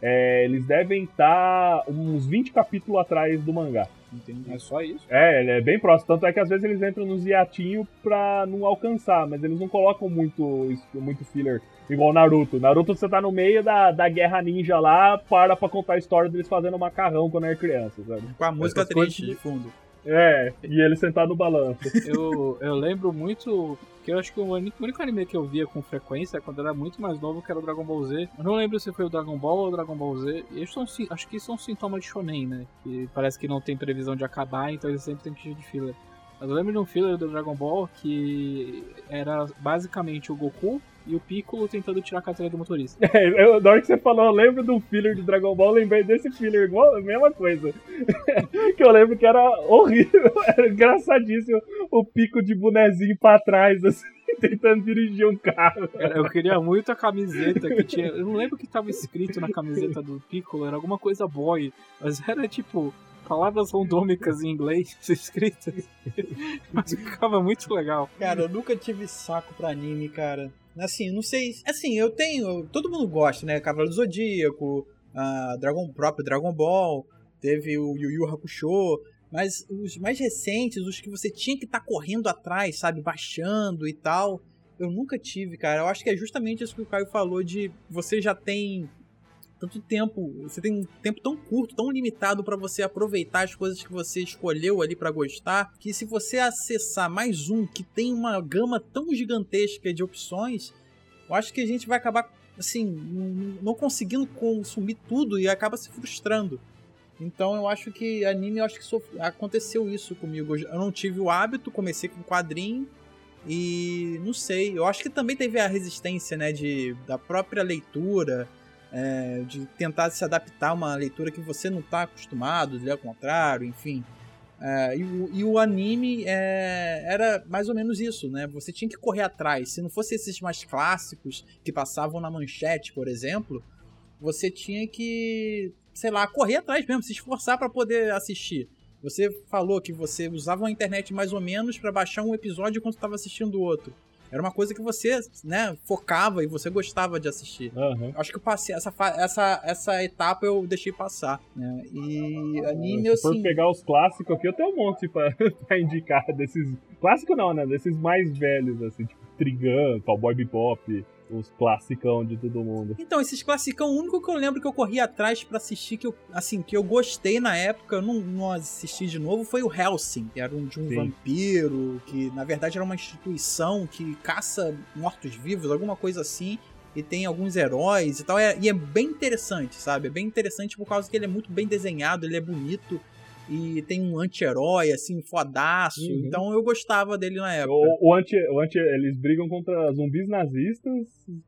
D: É, eles devem estar uns 20 capítulos atrás do mangá.
C: Entendi.
B: É só isso.
D: É, ele é bem próximo. Tanto é que às vezes eles entram nos hiatinhos pra não alcançar, mas eles não colocam muito, muito filler. Igual Naruto. Naruto você tá no meio da, da guerra ninja lá, para pra contar a história deles fazendo macarrão quando era criança, sabe?
C: Com a música
D: Essas coisas
C: triste de fundo.
D: É, e ele sentado no balanço.
B: Eu, eu lembro muito. Que eu acho que o único, o único anime que eu via com frequência quando eu era muito mais novo que era o Dragon Ball Z. Eu não lembro se foi o Dragon Ball ou o Dragon Ball Z. Eles são, acho que são sintomas de shonen, né? Que parece que não tem previsão de acabar, então eles sempre tem que ir de. Mas eu lembro de um filler do Dragon Ball que era basicamente o Goku e o Piccolo tentando tirar a carteira do motorista.
D: É, eu, na hora que você falou, eu lembro do filler de Dragon Ball, eu lembrei desse filler igual, a mesma coisa. que eu lembro que era horrível, era engraçadíssimo o pico de bonezinho pra trás, assim, tentando dirigir um carro.
B: Cara, Eu queria muito a camiseta que tinha. Eu não lembro o que tava escrito na camiseta do Piccolo, era alguma coisa boy, mas era tipo palavras randômicas em inglês escritas. Mas ficava muito legal.
C: Cara, eu nunca tive saco pra anime, cara. Assim, não sei. Assim, eu tenho. Todo mundo gosta, né? Cavaleiro do Zodíaco, a Dragon, próprio Dragon Ball, teve o Yu Yu Hakusho. Mas os mais recentes, os que você tinha que estar correndo atrás, sabe? Baixando e tal. Eu nunca tive, cara. Eu acho que é justamente isso que o Caio falou de você já tem tanto tempo, você tem um tempo tão curto, tão limitado pra você aproveitar as coisas que você escolheu ali pra gostar, que se você acessar mais um que tem uma gama tão gigantesca de opções, eu acho que a gente vai acabar assim, não conseguindo consumir tudo e acaba se frustrando. Então eu acho que anime, eu acho que sof- aconteceu isso comigo. Eu não tive o hábito, comecei com quadrinho E não sei, eu acho que também teve a resistência, né, de, da própria leitura, é, de tentar se adaptar a uma leitura que você não está acostumado, ler ao contrário, enfim. É, e, o, e, o, anime é, era mais ou menos isso, né? Você tinha que correr atrás. Se não fosse esses mais clássicos que passavam na manchete, por exemplo, você tinha que, sei lá, correr atrás mesmo, se esforçar para poder assistir. Você falou que você usava a internet mais ou menos para baixar um episódio enquanto estava assistindo o outro. Era uma coisa que você, né, focava e você gostava de assistir.
D: Uhum.
C: Acho que eu passei essa, essa, essa etapa eu deixei passar, né? E anime, assim...
D: Se for pegar os clássicos aqui, eu tenho um monte pra, pra indicar desses... Clássico não, né? Desses mais velhos, assim, tipo Trigun, Cowboy Bebop, os classicão de todo mundo.
C: Então, esses classicão, o único que eu lembro que eu corri atrás para assistir, que eu, assim, que eu gostei na época, eu não, não assisti de novo, foi o Helsing, que era um, de um Sim. vampiro, que na verdade era uma instituição que caça mortos-vivos, alguma coisa assim, e tem alguns heróis e tal, é, e é bem interessante, sabe? É bem interessante por causa que ele é muito bem desenhado, ele é bonito, e tem um anti-herói, assim, fodaço. Uhum. Então eu gostava dele na época.
D: O, o, anti, o anti, eles brigam contra zumbis nazistas.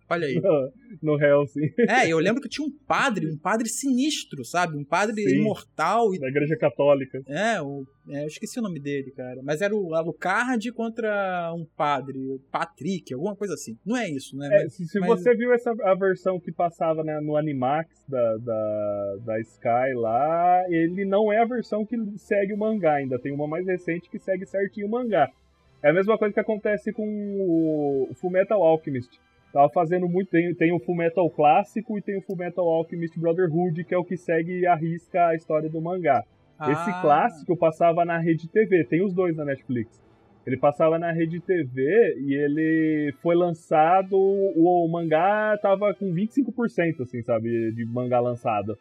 C: Olha aí.
D: No, no Hellsing.
C: É, eu lembro que tinha um padre, um padre sinistro, sabe? Um padre Sim, imortal.
D: Da igreja católica.
C: É, o, é, eu esqueci o nome dele, cara. Mas era o Alucard contra um padre, Patrick, alguma coisa assim. Não é isso, né?
D: É, mas, se, mas... você viu essa a versão que passava né, no Animax da, da, da Sky lá, ele não é a versão que segue o mangá ainda. Tem uma mais recente que segue certinho o mangá. É a mesma coisa que acontece com o Fullmetal Alchemist. Tava fazendo muito. Tem, tem o Fullmetal clássico e tem o Fullmetal Alchemist Brotherhood, que é o que segue e arrisca a história do mangá. Ah. Esse clássico passava na Rede TV, tem os dois na Netflix. Ele passava na Rede TV e ele foi lançado. O, o mangá tava com 25%, assim, sabe? De mangá lançado.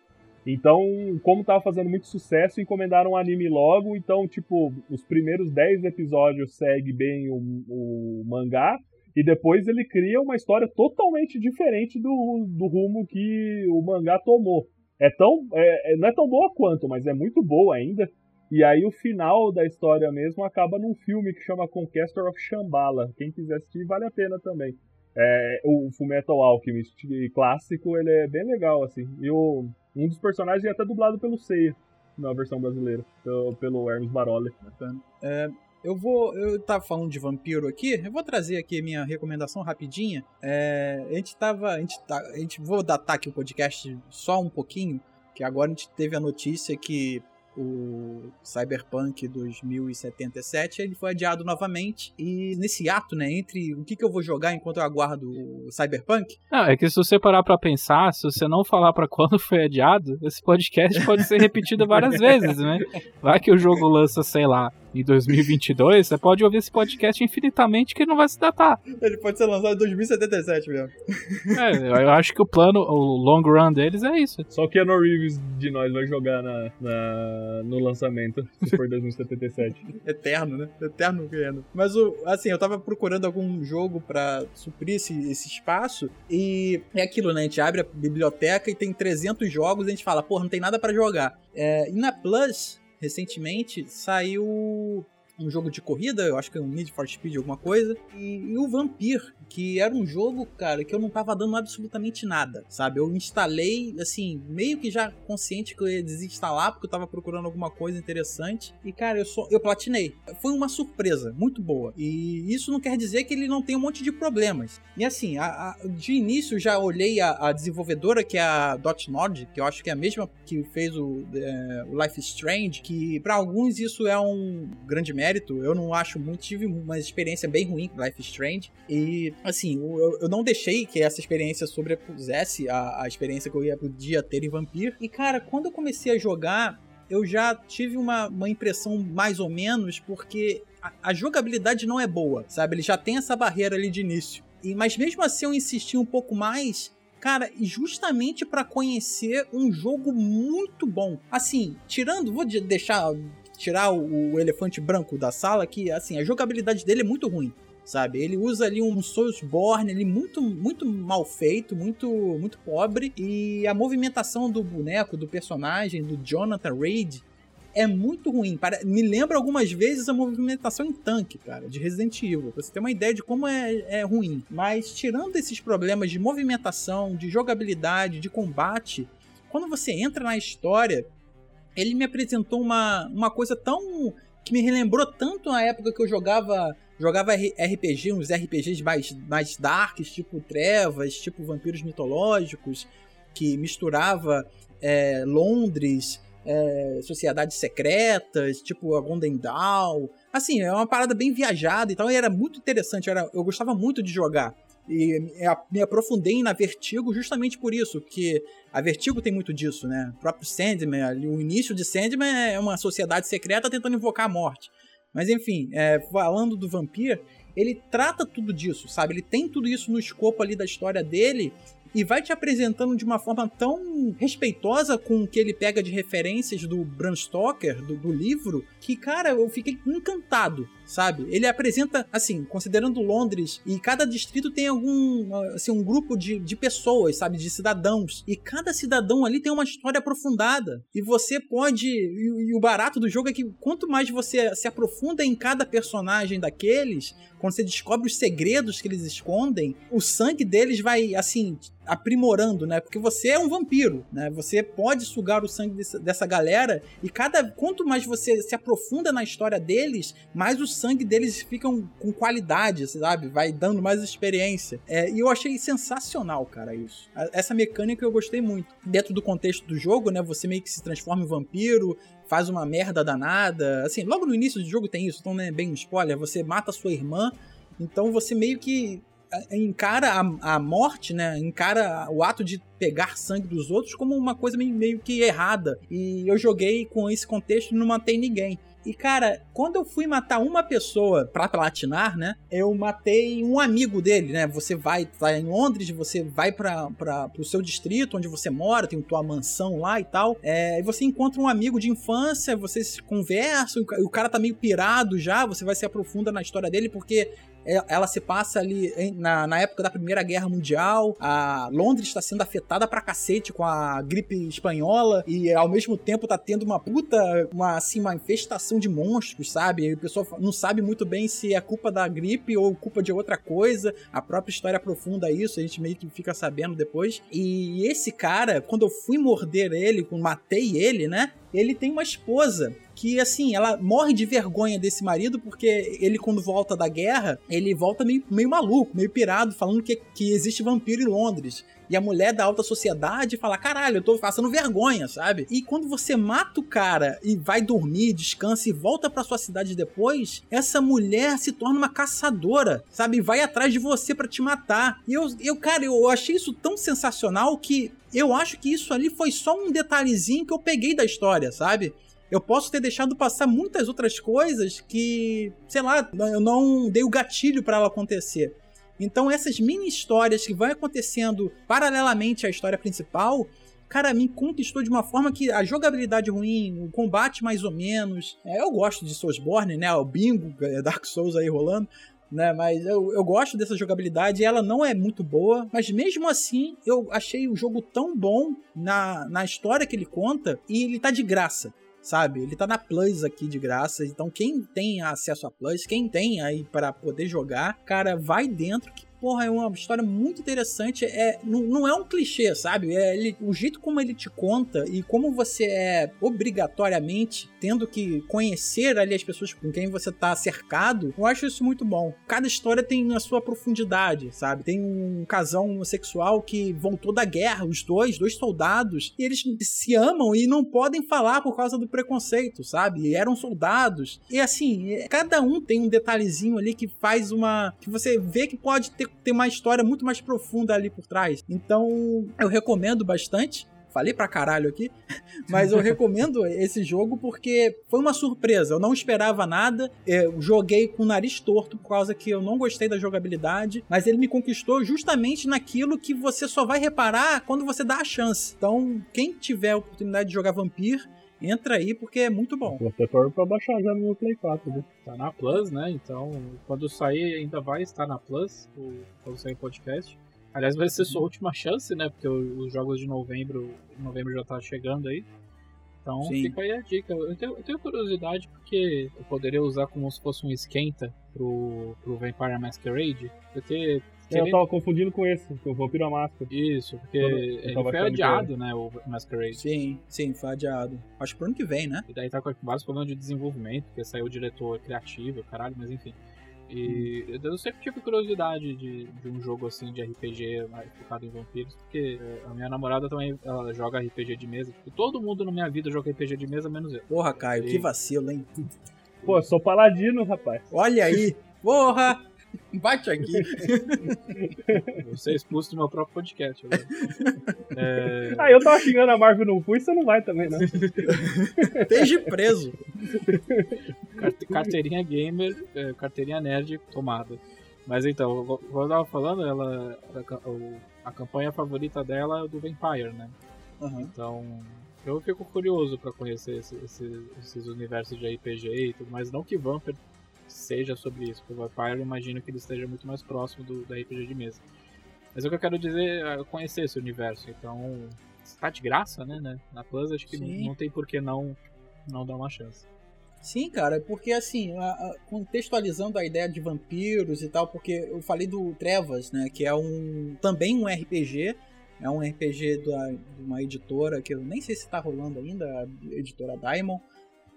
D: Então, como tava fazendo muito sucesso, encomendaram o anime logo. Então, tipo, os primeiros 10 episódios segue bem o, o mangá. E depois ele cria uma história totalmente diferente do, do rumo que o mangá tomou. É tão. É, é, não é tão boa quanto, mas é muito boa ainda. E aí o final da história mesmo acaba num filme que chama Conquestor of Shambhala. Quem quiser assistir, vale a pena também. É, o Fullmetal Alchemist clássico, ele é bem legal, assim. E o, um dos personagens é até dublado pelo Seiya, na versão brasileira, pelo, Hermes Baroli.
C: É, eu vou. Eu tava falando de vampiro aqui, eu vou trazer aqui minha recomendação rapidinha. É, a gente tava. A gente, tá, a gente vou datar aqui o podcast só um pouquinho, que agora a gente teve a notícia que o Cyberpunk 2077, ele foi adiado novamente. E nesse ato, né, entre o que, que eu vou jogar enquanto eu aguardo o Cyberpunk.
B: Não, é que se você parar pra pensar, se você não falar para quando foi adiado, esse podcast pode ser repetido várias vezes, né? Vai que o jogo lança, sei lá, em 2022, você pode ouvir esse podcast infinitamente que não vai se datar.
C: Ele pode ser lançado em 2077 mesmo.
B: É, eu acho que o plano, o long run deles é isso.
D: Só que a No Reeves de nós vai jogar na, na, no lançamento, se for 2077.
C: Eterno, né? Eterno querendo. Mas, o, assim, eu tava procurando algum jogo para suprir esse, esse espaço e é aquilo, né? A gente abre a biblioteca e tem 300 jogos e a gente fala, porra, não tem nada para jogar. É, e na Plus, recentemente saiu um jogo de corrida, eu acho que é um Need for Speed, alguma coisa, e, e, o Vampir, que era um jogo, cara, que eu não tava dando absolutamente nada, sabe? Eu instalei, assim, meio que já consciente que eu ia desinstalar, porque eu tava procurando alguma coisa interessante, e, cara, eu só, eu platinei. Foi uma surpresa, muito boa, e isso não quer dizer que ele não tem um monte de problemas. E, assim, a, a, de início já olhei a, a, desenvolvedora, que é a Dotnod, que eu acho que é a mesma que fez o, é, o Life Strange, que para alguns isso é um grande mérito. Eu não acho muito. Tive uma experiência bem ruim com Life Strange. E, assim, eu, eu não deixei que essa experiência sobrepusesse a, a experiência que eu ia podia ter em Vampir. E, cara, quando eu comecei a jogar, eu já tive uma, uma impressão mais ou menos, porque a, a, jogabilidade não é boa, sabe? Ele já tem essa barreira ali de início. E, mas mesmo assim eu insisti um pouco mais. Cara, justamente para conhecer um jogo muito bom. Assim, tirando, vou deixar tirar o, o, elefante branco da sala, que assim, a jogabilidade dele é muito ruim, sabe? Ele usa ali um Soulsborne ali muito muito mal feito, muito muito pobre e a movimentação do boneco, do personagem, do Jonathan Reid é muito ruim. Me lembra algumas vezes a movimentação em tanque, cara, de Resident Evil. Pra você ter uma ideia de como é, é ruim. Mas tirando esses problemas de movimentação, de jogabilidade, de combate, quando você entra na história, ele me apresentou uma, uma coisa tão. Que me relembrou tanto a época que eu jogava. Jogava RPG, uns RPGs mais, mais darks, tipo Trevas, tipo Vampiros Mitológicos, que misturava é, Londres, é, sociedades secretas, tipo a. Assim, é uma parada bem viajada e tal, e era muito interessante, era, eu gostava muito de jogar. E me aprofundei na Vertigo justamente por isso, que a Vertigo tem muito disso, né? O próprio Sandman, o início de Sandman é uma sociedade secreta tentando invocar a morte. Mas enfim, é, falando do Vampir, ele trata tudo disso, sabe? Ele tem tudo isso no escopo ali da história dele e vai te apresentando de uma forma tão respeitosa com o que ele pega de referências do Bram Stoker, do, do livro, que, cara, eu fiquei encantado, sabe? Ele apresenta, assim, considerando Londres, e cada distrito tem algum, assim, um grupo de, de pessoas, sabe? De cidadãos. E cada cidadão ali tem uma história aprofundada. E você pode. E, e o barato do jogo é que quanto mais você se aprofunda em cada personagem daqueles, quando você descobre os segredos que eles escondem, o sangue deles vai, assim, aprimorando, né? Porque você é um vampiro, né? Você pode sugar o sangue dessa galera e cada quanto mais você se aprofunda na história deles, mais o sangue deles ficam com qualidade, sabe? Vai dando mais experiência. É, e eu achei sensacional, cara, isso. Essa mecânica eu gostei muito. Dentro do contexto do jogo, né? Você meio que se transforma em vampiro, faz uma merda danada. Assim, logo no início do jogo tem isso, então é bem um spoiler. Você mata sua irmã, então você meio que encara a, a, morte, né? Encara o ato de pegar sangue dos outros como uma coisa meio, meio que errada. E eu joguei com esse contexto e não matei ninguém. E, cara, quando eu fui matar uma pessoa pra platinar, né? Eu matei um amigo dele, né? Você vai, tá em Londres, você vai pra, pra, pro seu distrito onde você mora, tem tua mansão lá e tal. É, e você encontra um amigo de infância, vocês conversam, o cara tá meio pirado já, você vai se aprofunda na história dele, porque ela se passa ali na, na época da Primeira Guerra Mundial. A Londres está sendo afetada pra cacete com a gripe espanhola e ao mesmo tempo tá tendo uma puta, uma, assim, uma infestação de monstros, sabe? E o pessoal não sabe muito bem se é culpa da gripe ou culpa de outra coisa. A própria história aprofunda isso, a gente meio que fica sabendo depois. E esse cara, quando eu fui morder ele, matei ele, né? Ele tem uma esposa que, assim, ela morre de vergonha desse marido porque ele, quando volta da guerra, ele volta meio, meio maluco, meio pirado, falando que, que existe vampiro em Londres. E a mulher da alta sociedade fala: caralho, eu tô passando vergonha, sabe? E quando você mata o cara e vai dormir, descansa e volta pra sua cidade depois, essa mulher se torna uma caçadora, sabe? Vai atrás de você para te matar. E eu, eu, cara, eu achei isso tão sensacional que eu acho que isso ali foi só um detalhezinho que eu peguei da história, sabe? Eu posso ter deixado passar muitas outras coisas que, sei lá, eu não dei o gatilho para ela acontecer. Então essas mini histórias que vão acontecendo paralelamente à história principal, cara, me conquistou de uma forma que a jogabilidade ruim, o combate mais ou menos. É, eu gosto de Soulsborne, né? O bingo, é, Dark Souls aí rolando. Né, mas eu, eu gosto dessa jogabilidade, ela não é muito boa, mas mesmo assim eu achei o jogo tão bom na, na história que ele conta e ele tá de graça sabe? Ele tá na Plus aqui de graça, então quem tem acesso a Plus, quem tem aí para poder jogar, cara, vai dentro que porra, é uma história muito interessante. É, não, não é um clichê, sabe? É ele, o jeito como ele te conta e como você é obrigatoriamente tendo que conhecer ali as pessoas com quem você tá cercado, eu acho isso muito bom. Cada história tem a sua profundidade, sabe? Tem um casal homossexual que voltou da guerra, os dois, dois soldados, e eles se amam e não podem falar por causa do preconceito, sabe? E eram soldados. E assim, cada um tem um detalhezinho ali que faz uma. que você vê que pode ter tem uma história muito mais profunda ali por trás. Então, eu recomendo bastante. Falei pra caralho aqui, mas eu recomendo esse jogo porque foi uma surpresa. Eu não esperava nada. Eu joguei com o nariz torto por causa que eu não gostei da jogabilidade, mas ele me conquistou justamente naquilo que você só vai reparar quando você dá a chance. Então, quem tiver a oportunidade de jogar Vampir, entra aí porque é muito bom.
D: Vou ter pra baixar já no Play 4, né?
B: Tá na Plus, né? Então, quando sair, ainda vai estar na Plus, quando sair o podcast. Aliás, vai ser sua última chance, né? Porque os jogos de novembro, novembro já tá chegando aí. Então
C: Sim.
B: fica aí a dica. Eu tenho, eu tenho curiosidade porque eu poderia usar como se fosse um esquenta pro, pro Vampire Masquerade. Porque.
D: Eu tava confundindo com esse, com o Vampiro à Máscara.
B: Isso, porque ele foi
D: que
B: adiado, né? O Masquerade.
C: Sim, sim, foi adiado. Acho que pro ano que vem, né?
B: E daí tá com vários problemas de desenvolvimento, porque saiu o diretor criativo, caralho, mas enfim. E
C: Hum.
B: eu sempre tive curiosidade de, de um jogo assim de RPG mais focado em vampiros, porque a minha namorada também ela joga RPG de mesa. E todo mundo na minha vida joga RPG de mesa, menos eu.
C: Porra, Caio, que
B: Sim.
C: vacilo, hein?
D: Pô, eu sou paladino, rapaz.
C: Olha aí. Porra! Bate aqui.
B: Vou ser expulso do meu próprio podcast. agora. É,
D: Ah, eu tava xingando a Marvel não fui, você não vai também, né?
C: Esteja preso.
B: carte- carteirinha gamer, é, carteirinha nerd tomada. Mas então, como eu tava falando, ela, a, campanha favorita dela é o do Vampire, né?
C: Aham.
B: Então, eu fico curioso pra conhecer esse- esse- esses universos de RPG e tudo mais. Não que Vampire seja sobre isso, porque o Vampire eu imagino que ele esteja muito mais próximo do, da RPG de mesa. Mas o que eu quero dizer é conhecer esse universo. Então, se tá de graça, né? né? Na Plus, acho que
C: Sim.
B: não tem por que não, não dar uma chance.
C: Sim, cara, porque assim, contextualizando a ideia de vampiros e tal, porque eu falei do Trevas, né, que é um também um RPG, é um RPG da, de uma editora que eu nem sei se tá rolando ainda, a editora Diamond,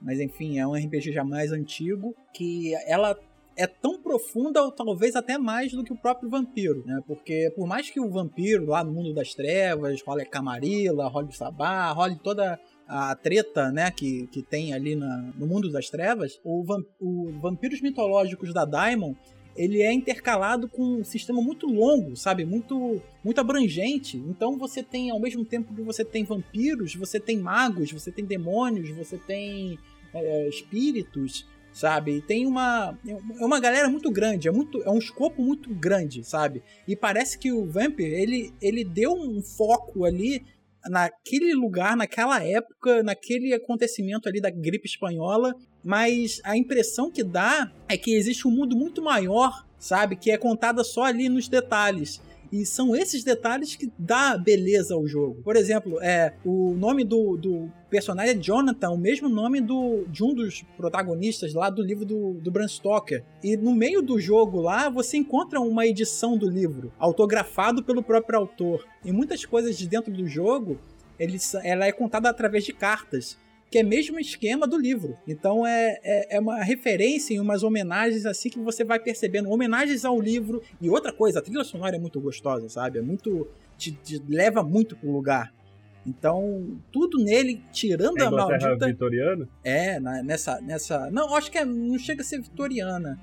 C: mas enfim, é um RPG já mais antigo, que ela é tão profunda ou talvez até mais do que o próprio vampiro, né? Porque por mais que o vampiro lá no mundo das trevas role Camarilla, role Sabá, role toda a treta, né, que, que tem ali na, no mundo das trevas, o, o Vampiros Mitológicos da Daimon, ele é intercalado com um sistema muito longo, sabe? Muito, muito abrangente. Então você tem, ao mesmo tempo que você tem vampiros, você tem magos, você tem demônios, você tem é, espíritos, sabe? E tem uma é uma galera muito grande, é muito é um escopo muito grande, sabe? E parece que o Vampire, ele ele deu um foco ali naquele lugar, naquela época, naquele acontecimento ali da gripe espanhola, mas a impressão que dá é que existe um mundo muito maior, sabe? Que é contada só ali nos detalhes. E são esses detalhes que dá beleza ao jogo. Por exemplo, é o nome do, do personagem é Jonathan, o mesmo nome do, de um dos protagonistas lá do livro do, do Bram Stoker. E no meio do jogo lá, você encontra uma edição do livro, autografado pelo próprio autor. E muitas coisas de dentro do jogo, ele, ela é contada através de cartas que é mesmo esquema do livro. Então é, é, é, uma referência e umas homenagens assim que você vai percebendo. Homenagens ao livro. E outra coisa, a trilha sonora é muito gostosa, sabe? É muito. te, te leva muito pro lugar. Então, tudo nele, tirando
D: é
C: a maldita.
D: vitoriana?
C: É, na, nessa, nessa. Não, acho que é, não chega a ser vitoriana.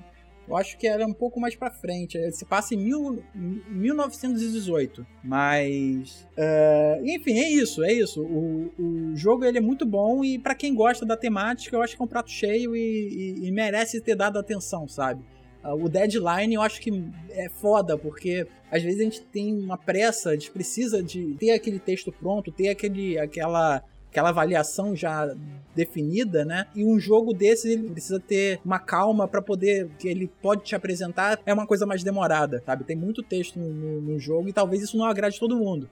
C: Eu acho que ela é um pouco mais pra frente. Se passa em mil, 1918. Mas. Uh, enfim, é isso, é isso. O, o jogo ele é muito bom e para quem gosta da temática, eu acho que é um prato cheio e, e, e merece ter dado atenção, sabe? Uh, o deadline eu acho que é foda, porque às vezes a gente tem uma pressa, a gente precisa de ter aquele texto pronto, ter aquele, aquela aquela avaliação já definida, né? E um jogo desse ele precisa ter uma calma para poder que ele pode te apresentar é uma coisa mais demorada, sabe? Tem muito texto no, no, no jogo e talvez isso não agrade todo mundo.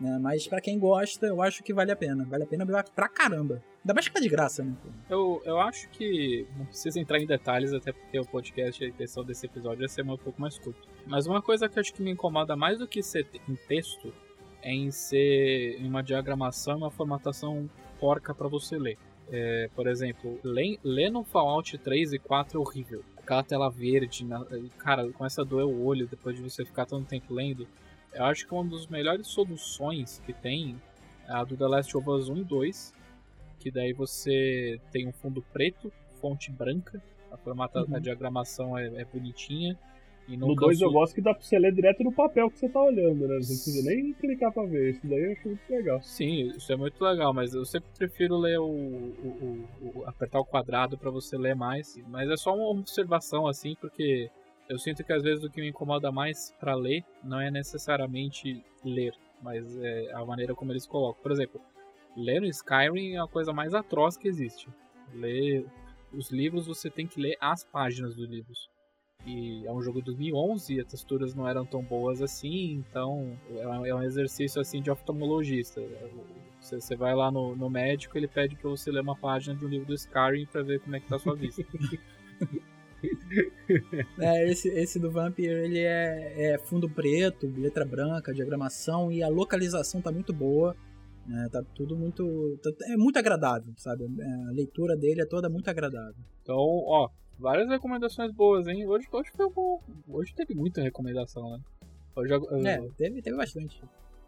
C: Né? Mas para quem gosta, eu acho que vale a pena. Vale a pena pra caramba. Ainda mais que tá de graça, né?
B: Eu, eu acho que não precisa entrar em detalhes, até porque o podcast, a intenção desse episódio é ser um pouco mais curto. Mas uma coisa que eu acho que me incomoda mais do que ser em texto em ser em uma diagramação, uma formatação porca para você ler. É, por exemplo, ler, ler no Fallout 3 e 4 é horrível. Aquela tela verde, na, cara, começa a doer o olho depois de você ficar tanto tempo lendo. Eu acho que uma das melhores soluções que tem é a do The Last of Us 1 e 2, que daí você tem um fundo preto, fonte branca, a, formata, uhum. a diagramação é, é bonitinha.
D: No 2 eu gosto que dá pra você ler direto no papel que você tá olhando, né? Não precisa nem clicar pra ver. Isso daí eu acho muito legal.
B: Sim, isso é muito legal, mas eu sempre prefiro ler o. o, o, o apertar o quadrado para você ler mais. Mas é só uma observação assim, porque eu sinto que às vezes o que me incomoda mais para ler não é necessariamente ler, mas é a maneira como eles colocam. Por exemplo, ler no Skyrim é a coisa mais atroz que existe. Ler os livros, você tem que ler as páginas dos livros. E é um jogo de 2011 e as texturas não eram tão boas assim, então é um exercício assim de oftalmologista. Você, vai lá no, no médico, ele pede pra você ler uma página de um livro do Skyrim pra ver como é que tá a sua vista.
C: É, esse, esse do Vampire, ele é, é fundo preto, letra branca, diagramação e a localização tá muito boa. né, tá tudo muito. tá- é muito agradável, sabe? É, A leitura dele é toda muito agradável.
B: Então, ó, várias recomendações boas, hein? Hoje, hoje foi bom. Hoje teve muita recomendação, né? Hoje, uh,
C: É, teve, teve bastante.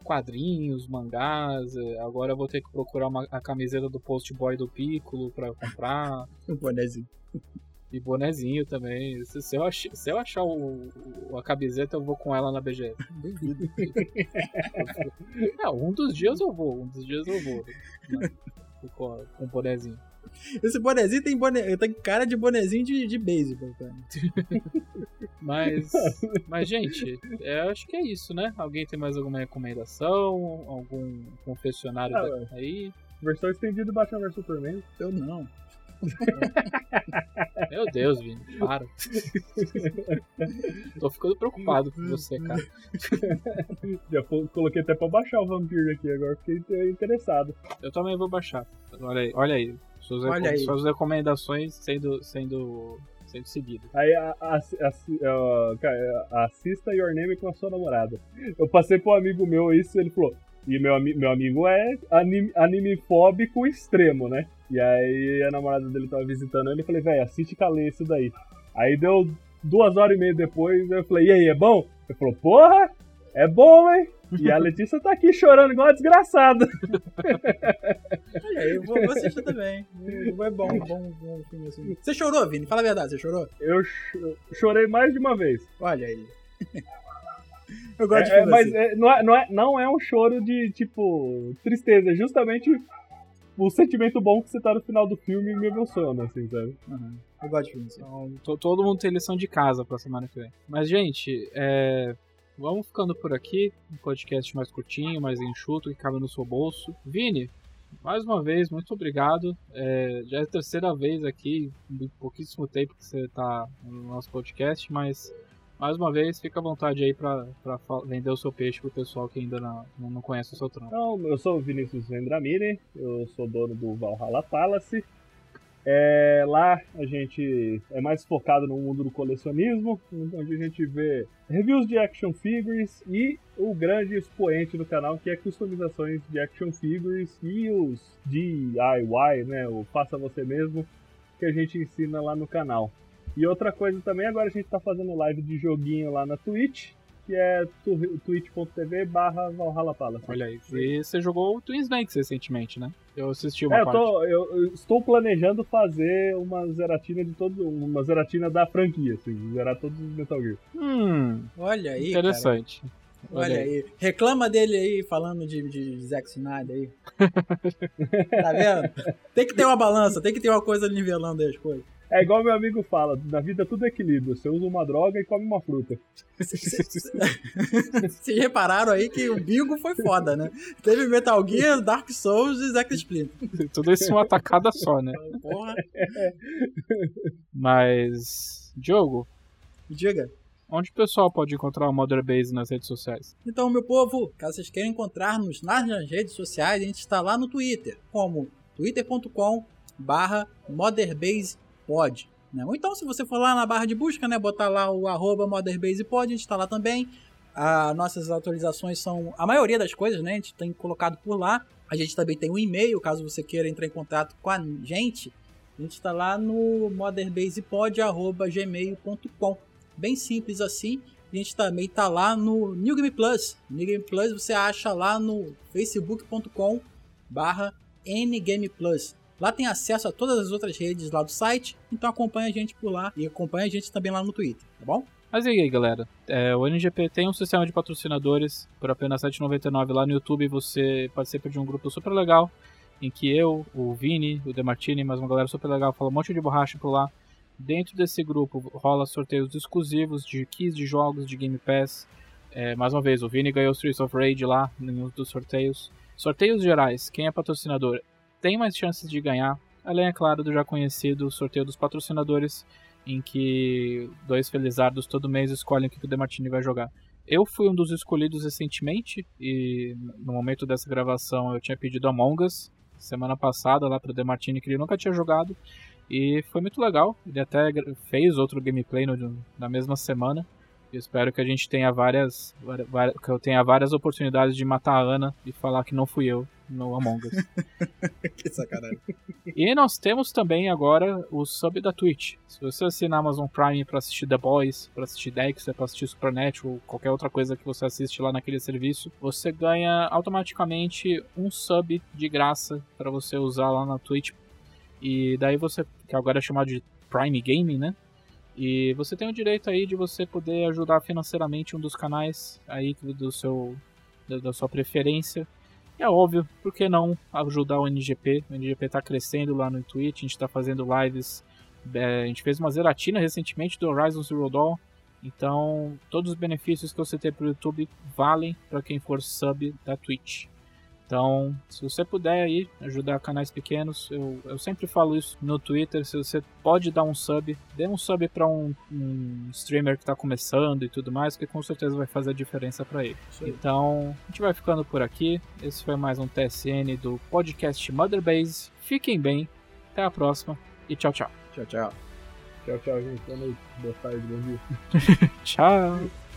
B: quadrinhos, mangás. eh, Agora eu vou ter que procurar uma- a camiseta do Post Boy do Piccolo pra comprar.
C: O bonezinho.
B: e bonezinho também. Se, se eu, ach, se eu achar o, o- a camiseta, eu vou com ela na BGS.
C: Duvido.
B: É, um dos dias eu vou, um dos dias eu vou. né? Com, com o bonezinho.
C: Esse bonezinho tem, bone... tem cara de bonezinho de, de beisebol, cara.
B: Mas, mas gente, é, acho que é isso, né? Alguém tem mais alguma recomendação? Algum confessionário
D: Ah,
B: da- aí?
D: Versão estendida baixa a versão Superman.
C: Eu não.
B: Meu Deus, Vini, para. Tô ficando preocupado com você, cara.
D: Já coloquei até pra baixar o Vampire aqui, agora fiquei interessado.
B: Eu também vou baixar. Olha aí, olha aí. Suas,
C: Olha aí.
B: suas recomendações sendo, sendo, sendo seguidas.
D: Aí a, a, a- a- cara, assista Your Name com a sua namorada. Eu passei pro amigo meu isso, ele falou. E meu, meu amigo é anime, animefóbico extremo, né? E aí a namorada dele tava visitando ele e falei, velho, assiste Calê isso daí. Aí deu duas horas e meia depois, eu falei, e aí, é bom? Ele falou, porra, é bom, hein? E a Letícia tá aqui chorando igual uma desgraçada.
C: Olha aí, eu vou, vou assistir também. É bom, bom, bom filme assim. Você chorou, Vini? Fala a verdade, você chorou?
D: Eu cho- chorei mais de uma vez.
C: Olha aí. Eu gosto de
D: É, é,
C: filme
D: mas
C: assim.
D: é, não, é, não, é, não é um choro de, tipo, tristeza. É justamente o sentimento bom que você tá no final do filme me emociona, assim, sabe?
C: Aham. Eu gosto de filme assim.
B: Então, to- todo mundo tem lição de casa pra semana que vem. Mas, gente, é, vamos ficando por aqui. Um podcast mais curtinho, mais enxuto, que cabe no seu bolso. Vini, mais uma vez, muito obrigado. É, já é a terceira vez aqui, em pouquíssimo tempo que você tá no nosso podcast, mas mais uma vez, fica à vontade aí fa- vender o seu peixe pro pessoal que ainda não, não conhece o seu trampo.
D: Então, eu sou o Vinícius Vendramini, eu sou dono do Valhalla Palace. É, lá a gente é mais focado no mundo do colecionismo, onde a gente vê reviews de action figures e o grande expoente do canal que é customizações de action figures e os DIY, né, o faça você mesmo, que a gente ensina lá no canal. E outra coisa também, agora a gente tá fazendo live de joguinho lá na Twitch, que é twitch.tv barra Valhalla Palace.
B: Olha aí. E você jogou o Twin Snakes recentemente, né? Eu assisti uma
D: É, eu,
B: parte.
D: tô, eu, eu estou planejando fazer uma zeratina de todo, uma zeratina da franquia, assim, zerar todos os Metal Gear.
B: Hum,
C: Olha aí, cara.
B: interessante.
C: Olha aí. Reclama dele aí, falando de, de Zack Snyder aí. tá vendo? Tem que ter uma balança, tem que ter uma coisa nivelando aí as coisas.
D: É igual meu amigo fala, na vida tudo é equilíbrio, você usa uma droga e come uma fruta.
C: Vocês repararam aí que o bingo foi foda, né? Teve Metal Gear, Dark Souls e Zack Splinter.
B: Tudo isso uma tacada só, né?
C: Porra.
B: Mas, Diogo,
C: Diga.
B: onde o pessoal pode encontrar o Mother Base nas redes sociais?
C: Então, meu povo, caso vocês queiram encontrar-nos nas nas redes sociais, a gente está lá no Twitter, como twitter.com barra motherbasepod. Né? Ou então, se você for lá na barra de busca, né, botar lá o arroba motherbasepod, a gente está lá também. As nossas atualizações são a maioria das coisas, né? A gente tem colocado por lá. A gente também tem um e-mail, caso você queira entrar em contato com a gente. A gente está lá no motherbasepod.gmail.com. Bem simples assim. A gente também está lá no New Game Plus. New Game Plus você acha lá no facebook.com barra Ngame Plus. Lá tem acesso a todas as outras redes lá do site, então acompanha a gente por lá e acompanha a gente também lá no Twitter, tá bom?
B: Mas e aí, galera? É, o NGP tem um sistema de patrocinadores por apenas R$ 7,99 lá no YouTube. Você participa de um grupo super legal em que eu, o Vini, o Demartini, mais uma galera super legal, fala um monte de borracha por lá. Dentro desse grupo rola sorteios exclusivos de keys de jogos de Game Pass. É, mais uma vez, o Vini ganhou o Streets of Rage lá em um dos sorteios. Sorteios gerais, quem é patrocinador tem mais chances de ganhar. Além, é claro, do já conhecido sorteio dos patrocinadores, em que dois felizardos todo mês escolhem o que o Demartini vai jogar. eu fui um dos escolhidos recentemente e no momento dessa gravação eu tinha pedido Among Us semana passada lá pro Demartini que ele nunca tinha jogado e foi muito legal. Ele até fez outro gameplay no, na mesma semana. Eu espero que a gente tenha várias, que eu tenha várias oportunidades de matar a Ana e falar que não fui eu no Among Us.
C: que sacanagem.
B: E nós temos também agora o sub da Twitch. Se você assinar Amazon Prime para assistir The Boys, para assistir Dexter, para assistir Supernatural, qualquer outra coisa que você assiste lá naquele serviço, você ganha automaticamente um sub de graça para você usar lá na Twitch. E daí você, que agora é chamado de Prime Gaming, né? E você tem o direito aí de você poder ajudar financeiramente um dos canais aí do seu da sua preferência. É óbvio, por que não ajudar o NGP? O NGP está crescendo lá no Twitch, a gente está fazendo lives. É, a gente fez uma zeratina recentemente do Horizon Zero Dawn. Então, todos os benefícios que você tem pro YouTube valem para quem for sub da Twitch. Então, se você puder aí ajudar canais pequenos, eu, eu sempre falo isso no Twitter. Se você pode dar um sub, dê um sub para um, um, streamer que está começando e tudo mais, que com certeza vai fazer a diferença para ele. Então, a gente vai ficando por aqui. Esse foi mais um TSN do podcast Mother Base. Fiquem bem, até a próxima e tchau, tchau.
C: Tchau, tchau.
D: Tchau, tchau, gente. Boa noite, boa tarde, bom dia.
B: tchau.